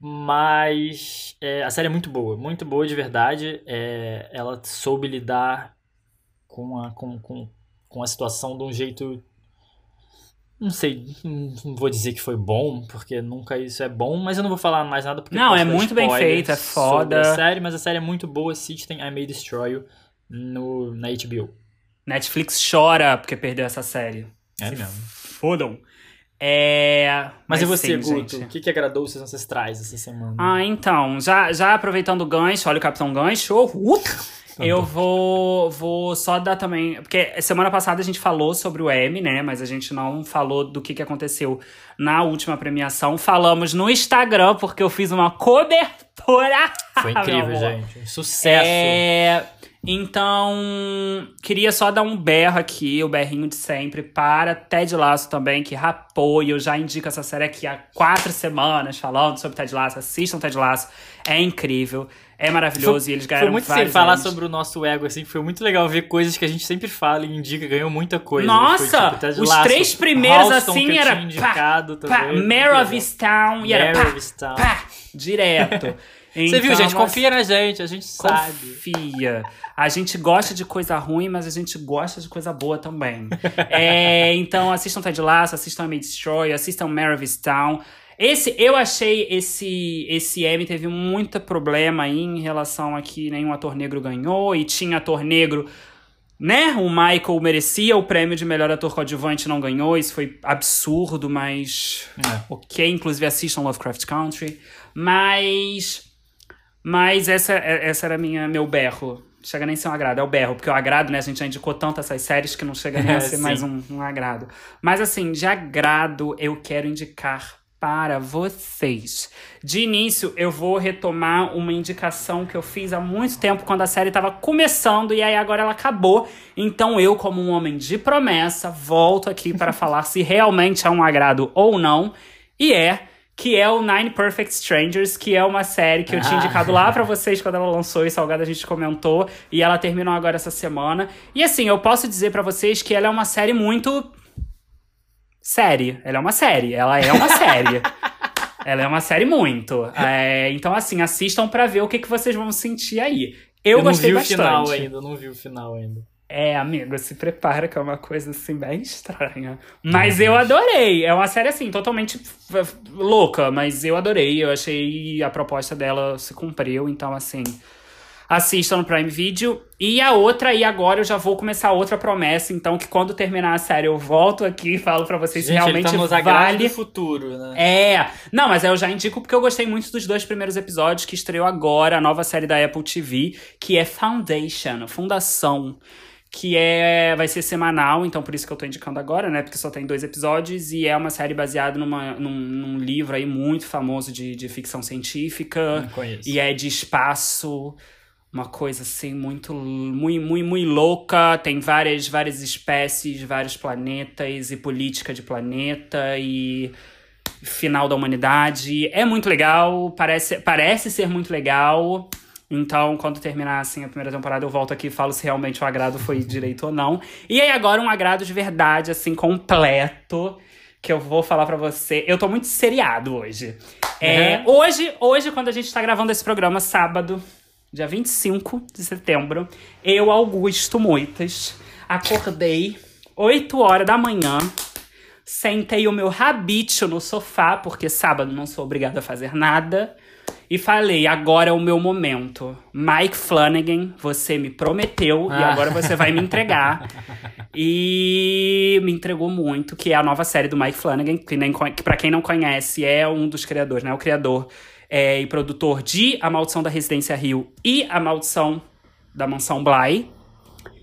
Mas é, a série é muito boa, muito boa de verdade. É, ela soube lidar com a, com, com, com a situação de um jeito. Não sei, não vou dizer que foi bom, porque nunca isso é bom, mas eu não vou falar mais nada porque Não, é muito bem feito, é foda. A série, mas a série é muito boa, assistem I May Destroy You no, na HBO. Netflix chora porque perdeu essa série. É Se mesmo. Fodam. É. Mas, e você, sim, Guto? O que, que agradou os seus ancestrais essa semana? Ah, então, já, já aproveitando o gancho, olha o Capitão Gancho. uh, eu vou, vou só dar também. Porque semana passada a gente falou sobre o Emmy, né? Mas a gente não falou do que, que aconteceu na última premiação. Falamos no Instagram, porque eu fiz uma cobertura. Foi incrível, gente. Sucesso. É, então, queria só dar um berro aqui, o berrinho de sempre, para Ted Lasso também, que rapou, e eu já indico essa série aqui há quatro semanas falando sobre Ted Lasso. Assistam Ted Lasso, é incrível, é maravilhoso, e eles ganharam Foi muito sem falar sobre o nosso ego, assim. Foi muito legal ver coisas que a gente sempre fala e indica, ganhou muita coisa. Nossa! Foi, tipo, os Lasso, três primeiros, Halston, assim, era indicado pá, também. E era Mare pá, pá, direto. Você viu, Então, gente? Confia na gente, a gente sabe. Confia. A gente gosta de coisa ruim, mas a gente gosta de coisa boa também. É, então assistam Ted Lasso, assistam May Destroy, assistam Mare of Easttown. Esse, eu achei esse esse Emmy teve muito problema aí em relação a que nenhum ator negro ganhou e tinha ator negro, né? O Michael merecia o prêmio de melhor ator coadjuvante, não ganhou. Isso foi absurdo, mas É. ok. Inclusive assistam Lovecraft Country, mas mas essa, essa era minha, meu berro. Chega nem a ser um agrado, é o berro, porque o agrado, né? A gente já indicou tanto essas séries que não chega nem É, a ser sim. mais um, um agrado. Mas assim, de agrado, eu quero indicar para vocês. De início, eu vou retomar uma indicação que eu fiz há muito tempo, quando a série estava começando, e aí agora ela acabou. Então eu, como um homem de promessa, volto aqui para falar se realmente é um agrado ou não. E é que é o Nine Perfect Strangers, que é uma série que eu tinha Ah. indicado lá pra vocês quando ela lançou e Salgado a gente comentou, e ela terminou agora essa semana. E assim, eu posso dizer pra vocês que ela é uma série muito série. Ela é uma série, ela é uma série. ela é uma série muito. É, então assim, assistam pra ver o que, que vocês vão sentir aí. Eu, não gostei vi bastante. o final ainda, não vi o final ainda. É, amigo, se prepara que é uma coisa assim bem estranha. Mas eu adorei. É uma série assim, totalmente louca, mas eu adorei. Eu achei a proposta dela se cumpriu, então assim. Assistam no Prime Video. E a outra, e agora eu já vou começar outra promessa, então que quando terminar a série eu volto aqui e falo pra vocês se Gente, ele realmente tá nos agrados vale. futuro, né? É, não, mas eu já indico porque eu gostei muito dos dois primeiros episódios que estreou agora, a nova série da Apple TV, que é Foundation, Fundação, que é vai ser semanal, então por isso que eu tô indicando agora, né? Porque só tem dois episódios e é uma série baseada numa, num, num livro aí muito famoso de, de ficção científica. Não conheço. E é de espaço, uma coisa assim muito, muito, muito, muito louca. Tem várias, várias espécies, vários planetas e política de planeta e final da humanidade. É muito legal, parece, parece ser muito legal. Então, quando terminar assim a primeira temporada, eu volto aqui e falo se realmente o agrado foi direito ou não. E aí agora um agrado de verdade, assim, completo, que eu vou falar pra você. Eu tô muito seriado hoje. É, Uhum. hoje, hoje, quando a gente tá gravando esse programa, sábado, dia 25 de setembro, eu, Augusto Moitas, acordei 8 horas da manhã, sentei o meu rabite no sofá, porque sábado não sou obrigada a fazer nada. e falei: agora é o meu momento. Mike Flanagan, você me prometeu e Ah. agora você vai me entregar. e me entregou muito, que é a nova série do Mike Flanagan, que, nem, que pra quem não conhece, é um dos criadores, né? O criador é, e produtor de A Maldição da Residência Rio e A Maldição da Mansão Bly.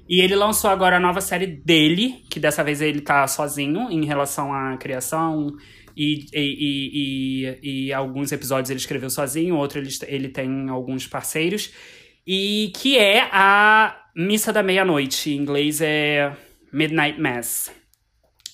E ele lançou agora a nova série dele, que dessa vez ele tá sozinho em relação à criação. E, e, e, e, alguns episódios ele escreveu sozinho, outro ele, ele tem alguns parceiros. E que é a Missa da Meia-Noite. Em inglês é Midnight Mass.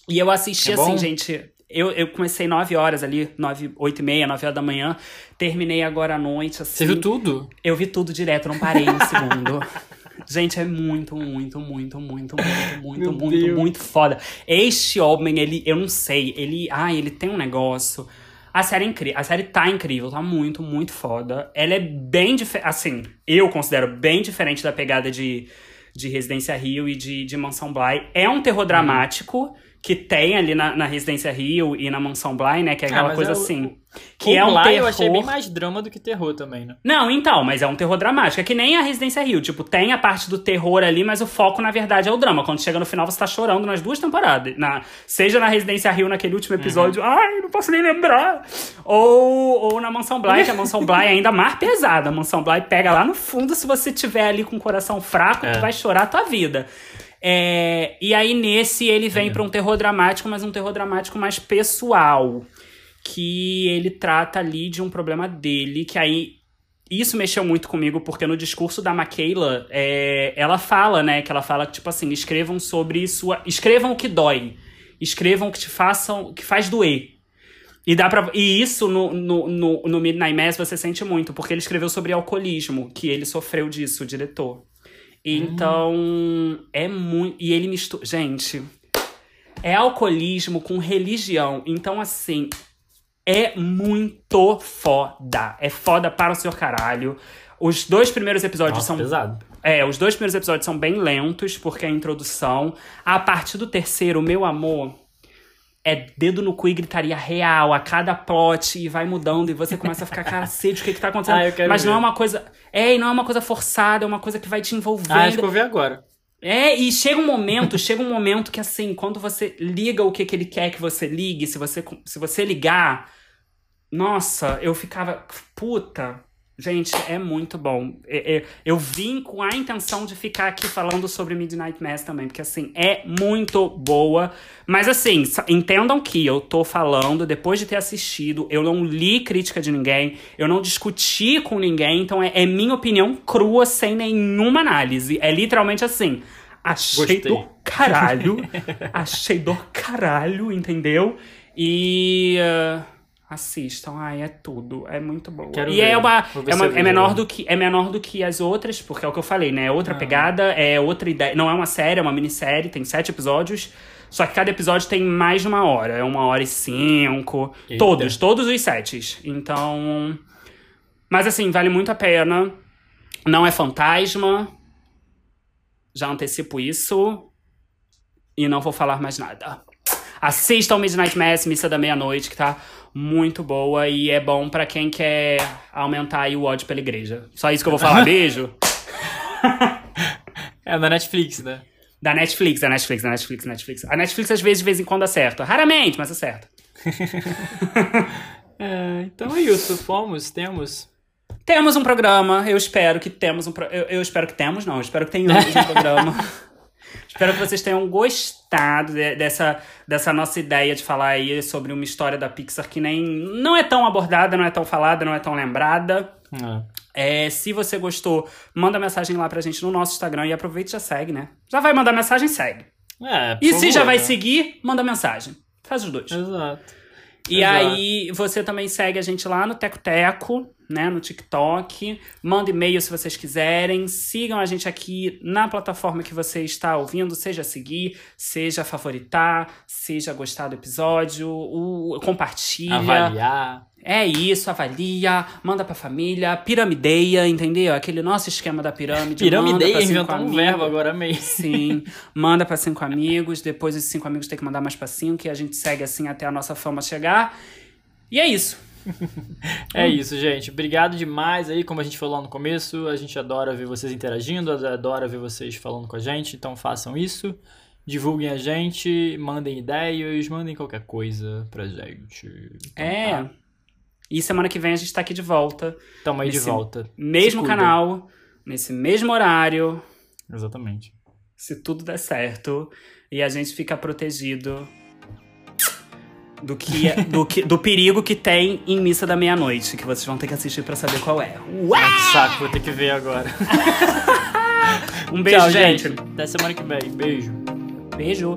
E eu assisti É assim, gente. Eu, eu comecei 9 horas ali, 9, 8 e meia, 9 horas da manhã. Terminei agora à noite, assim. Você viu tudo? Eu vi tudo direto, não parei um segundo. Gente, é muito, muito, muito, muito, muito, muito, muito, Deus. muito foda. Este homem, ele, eu não sei, ele, ah, ele tem um negócio. A série é incrível, a série tá incrível, tá muito, muito foda. Ela é bem diferente, assim, eu considero bem diferente da pegada de, de Residência Rio e de, de Mansão Bly. É um terror dramático que tem ali na, na Residência Rio e na Mansão Bly, né, que é Ah, aquela mas coisa é o- assim. Que o é um Bly terror. eu achei bem mais drama do que terror também, né? Não, então, mas é um terror dramático. É que nem a Residência Rio. Tipo, tem a parte do terror ali, mas o foco, na verdade, é o drama. Quando chega no final, você tá chorando nas duas temporadas. Na, seja na Residência Rio, naquele último episódio, ai, não posso nem lembrar. Ou, ou na Mansão Bly, que a Mansão Bly é ainda mais pesada. A Mansão Bly pega lá no fundo, se você tiver ali com o coração fraco, É. tu vai chorar a tua vida. É, e aí, nesse, ele vem pra um terror dramático, mas um terror dramático mais pessoal que ele trata ali de um problema dele, que aí isso mexeu muito comigo, porque no discurso da Michaela, é, ela fala, né, que ela fala que, tipo assim, escrevam sobre sua... Escrevam o que dói. Escrevam o que te façam... que faz doer. E, dá pra, e isso no, no, no, no Midnight Mass você sente muito, porque ele escreveu sobre alcoolismo, que ele sofreu disso, o diretor. Então, é muito... E ele mistura... Gente, é alcoolismo com religião. Então, assim, é muito foda. É foda para o seu caralho. Os dois primeiros episódios Nossa, são. pesado. É, os dois primeiros episódios são bem lentos, porque é a introdução. A partir do terceiro, meu amor, é dedo no cu e gritaria real a cada plot e vai mudando e você começa a ficar cacete, o que que tá acontecendo? Ah, Mas não ver. é uma coisa. É, e não é uma coisa forçada, é uma coisa que vai te envolvendo. Ah, acho que eu vou ver agora. É, e chega um momento, chega um momento que assim, quando você liga o que, que ele quer que você ligue, se você, se você ligar, nossa, eu ficava, puta, gente, é muito bom. É- é- eu vim com a intenção de ficar aqui falando sobre Midnight Mass também, porque assim, é muito boa. Mas assim, entendam que eu tô falando depois de ter assistido, eu não li crítica de ninguém, eu não discuti com ninguém, então é, é minha opinião crua, sem nenhuma análise. É literalmente assim. Achei Gostei. do caralho. achei do caralho, entendeu? E. ah, assistam, ai, é tudo. É muito boa. Quero e ver. é uma. É, uma é, menor do que, é menor do que as outras, porque é o que eu falei, né? É outra Ah. pegada, é outra ideia. Não é uma série, é uma minissérie, tem sete episódios. Só que cada episódio tem mais de uma hora. É uma hora e cinco. Eita. Todos, todos os sete. Então. Mas assim, vale muito a pena. Não é fantasma. Já antecipo isso. E não vou falar mais nada. Assistam Midnight Mass, Missa da Meia-Noite, que tá muito boa e é bom pra quem quer aumentar aí o ódio pela igreja. Só isso que eu vou falar. Beijo. É na Netflix, né? Da Netflix, da Netflix, da Netflix, Netflix. A Netflix às vezes, de vez em quando acerta. Raramente, mas acerta. É, então é isso. Fomos, temos. Temos um programa, eu espero que temos um pro... eu, eu espero que temos, não, eu espero que tenhamos um programa. Espero que vocês tenham gostado de- dessa, dessa nossa ideia de falar aí sobre uma história da Pixar que nem não é tão abordada, não é tão falada, não é tão lembrada. É. É, se você gostou, manda mensagem lá pra gente no nosso Instagram e aproveita e já segue, né? Já vai mandar mensagem, segue. É, E se favor, já vai né? seguir, manda mensagem. Faz os dois. Exato. E Exato. aí, você também segue a gente lá no Teco Teco, né, no TikTok. Manda e-mail se vocês quiserem. Sigam a gente aqui na plataforma que você está ouvindo, seja seguir, seja favoritar, seja gostar do episódio, o, compartilha. Avaliar. É isso, avalia, manda pra família, piramideia, entendeu? Aquele nosso esquema da pirâmide. Piramideia, inventou um verbo agora meio. Sim, manda pra cinco amigos, depois os cinco amigos tem que mandar mais pra cinco, e a gente segue assim até a nossa fama chegar. E é isso. É isso, gente. Obrigado demais aí, como a gente falou lá no começo. A gente adora ver vocês interagindo, adora ver vocês falando com a gente, então façam isso. Divulguem a gente, mandem ideias, mandem qualquer coisa pra gente. Então, É. tá. E semana que vem a gente tá aqui de volta. Tamo aí de volta. Mesmo canal, nesse mesmo horário, Exatamente. se tudo der certo. E a gente fica protegido do, que, do, que, do perigo que tem em Missa da Meia-Noite, que vocês vão ter que assistir pra saber qual é. Ué! Ah, que saco, vou ter que ver agora. Um beijo, Tchau, gente. Até semana que vem. Beijo. Beijo.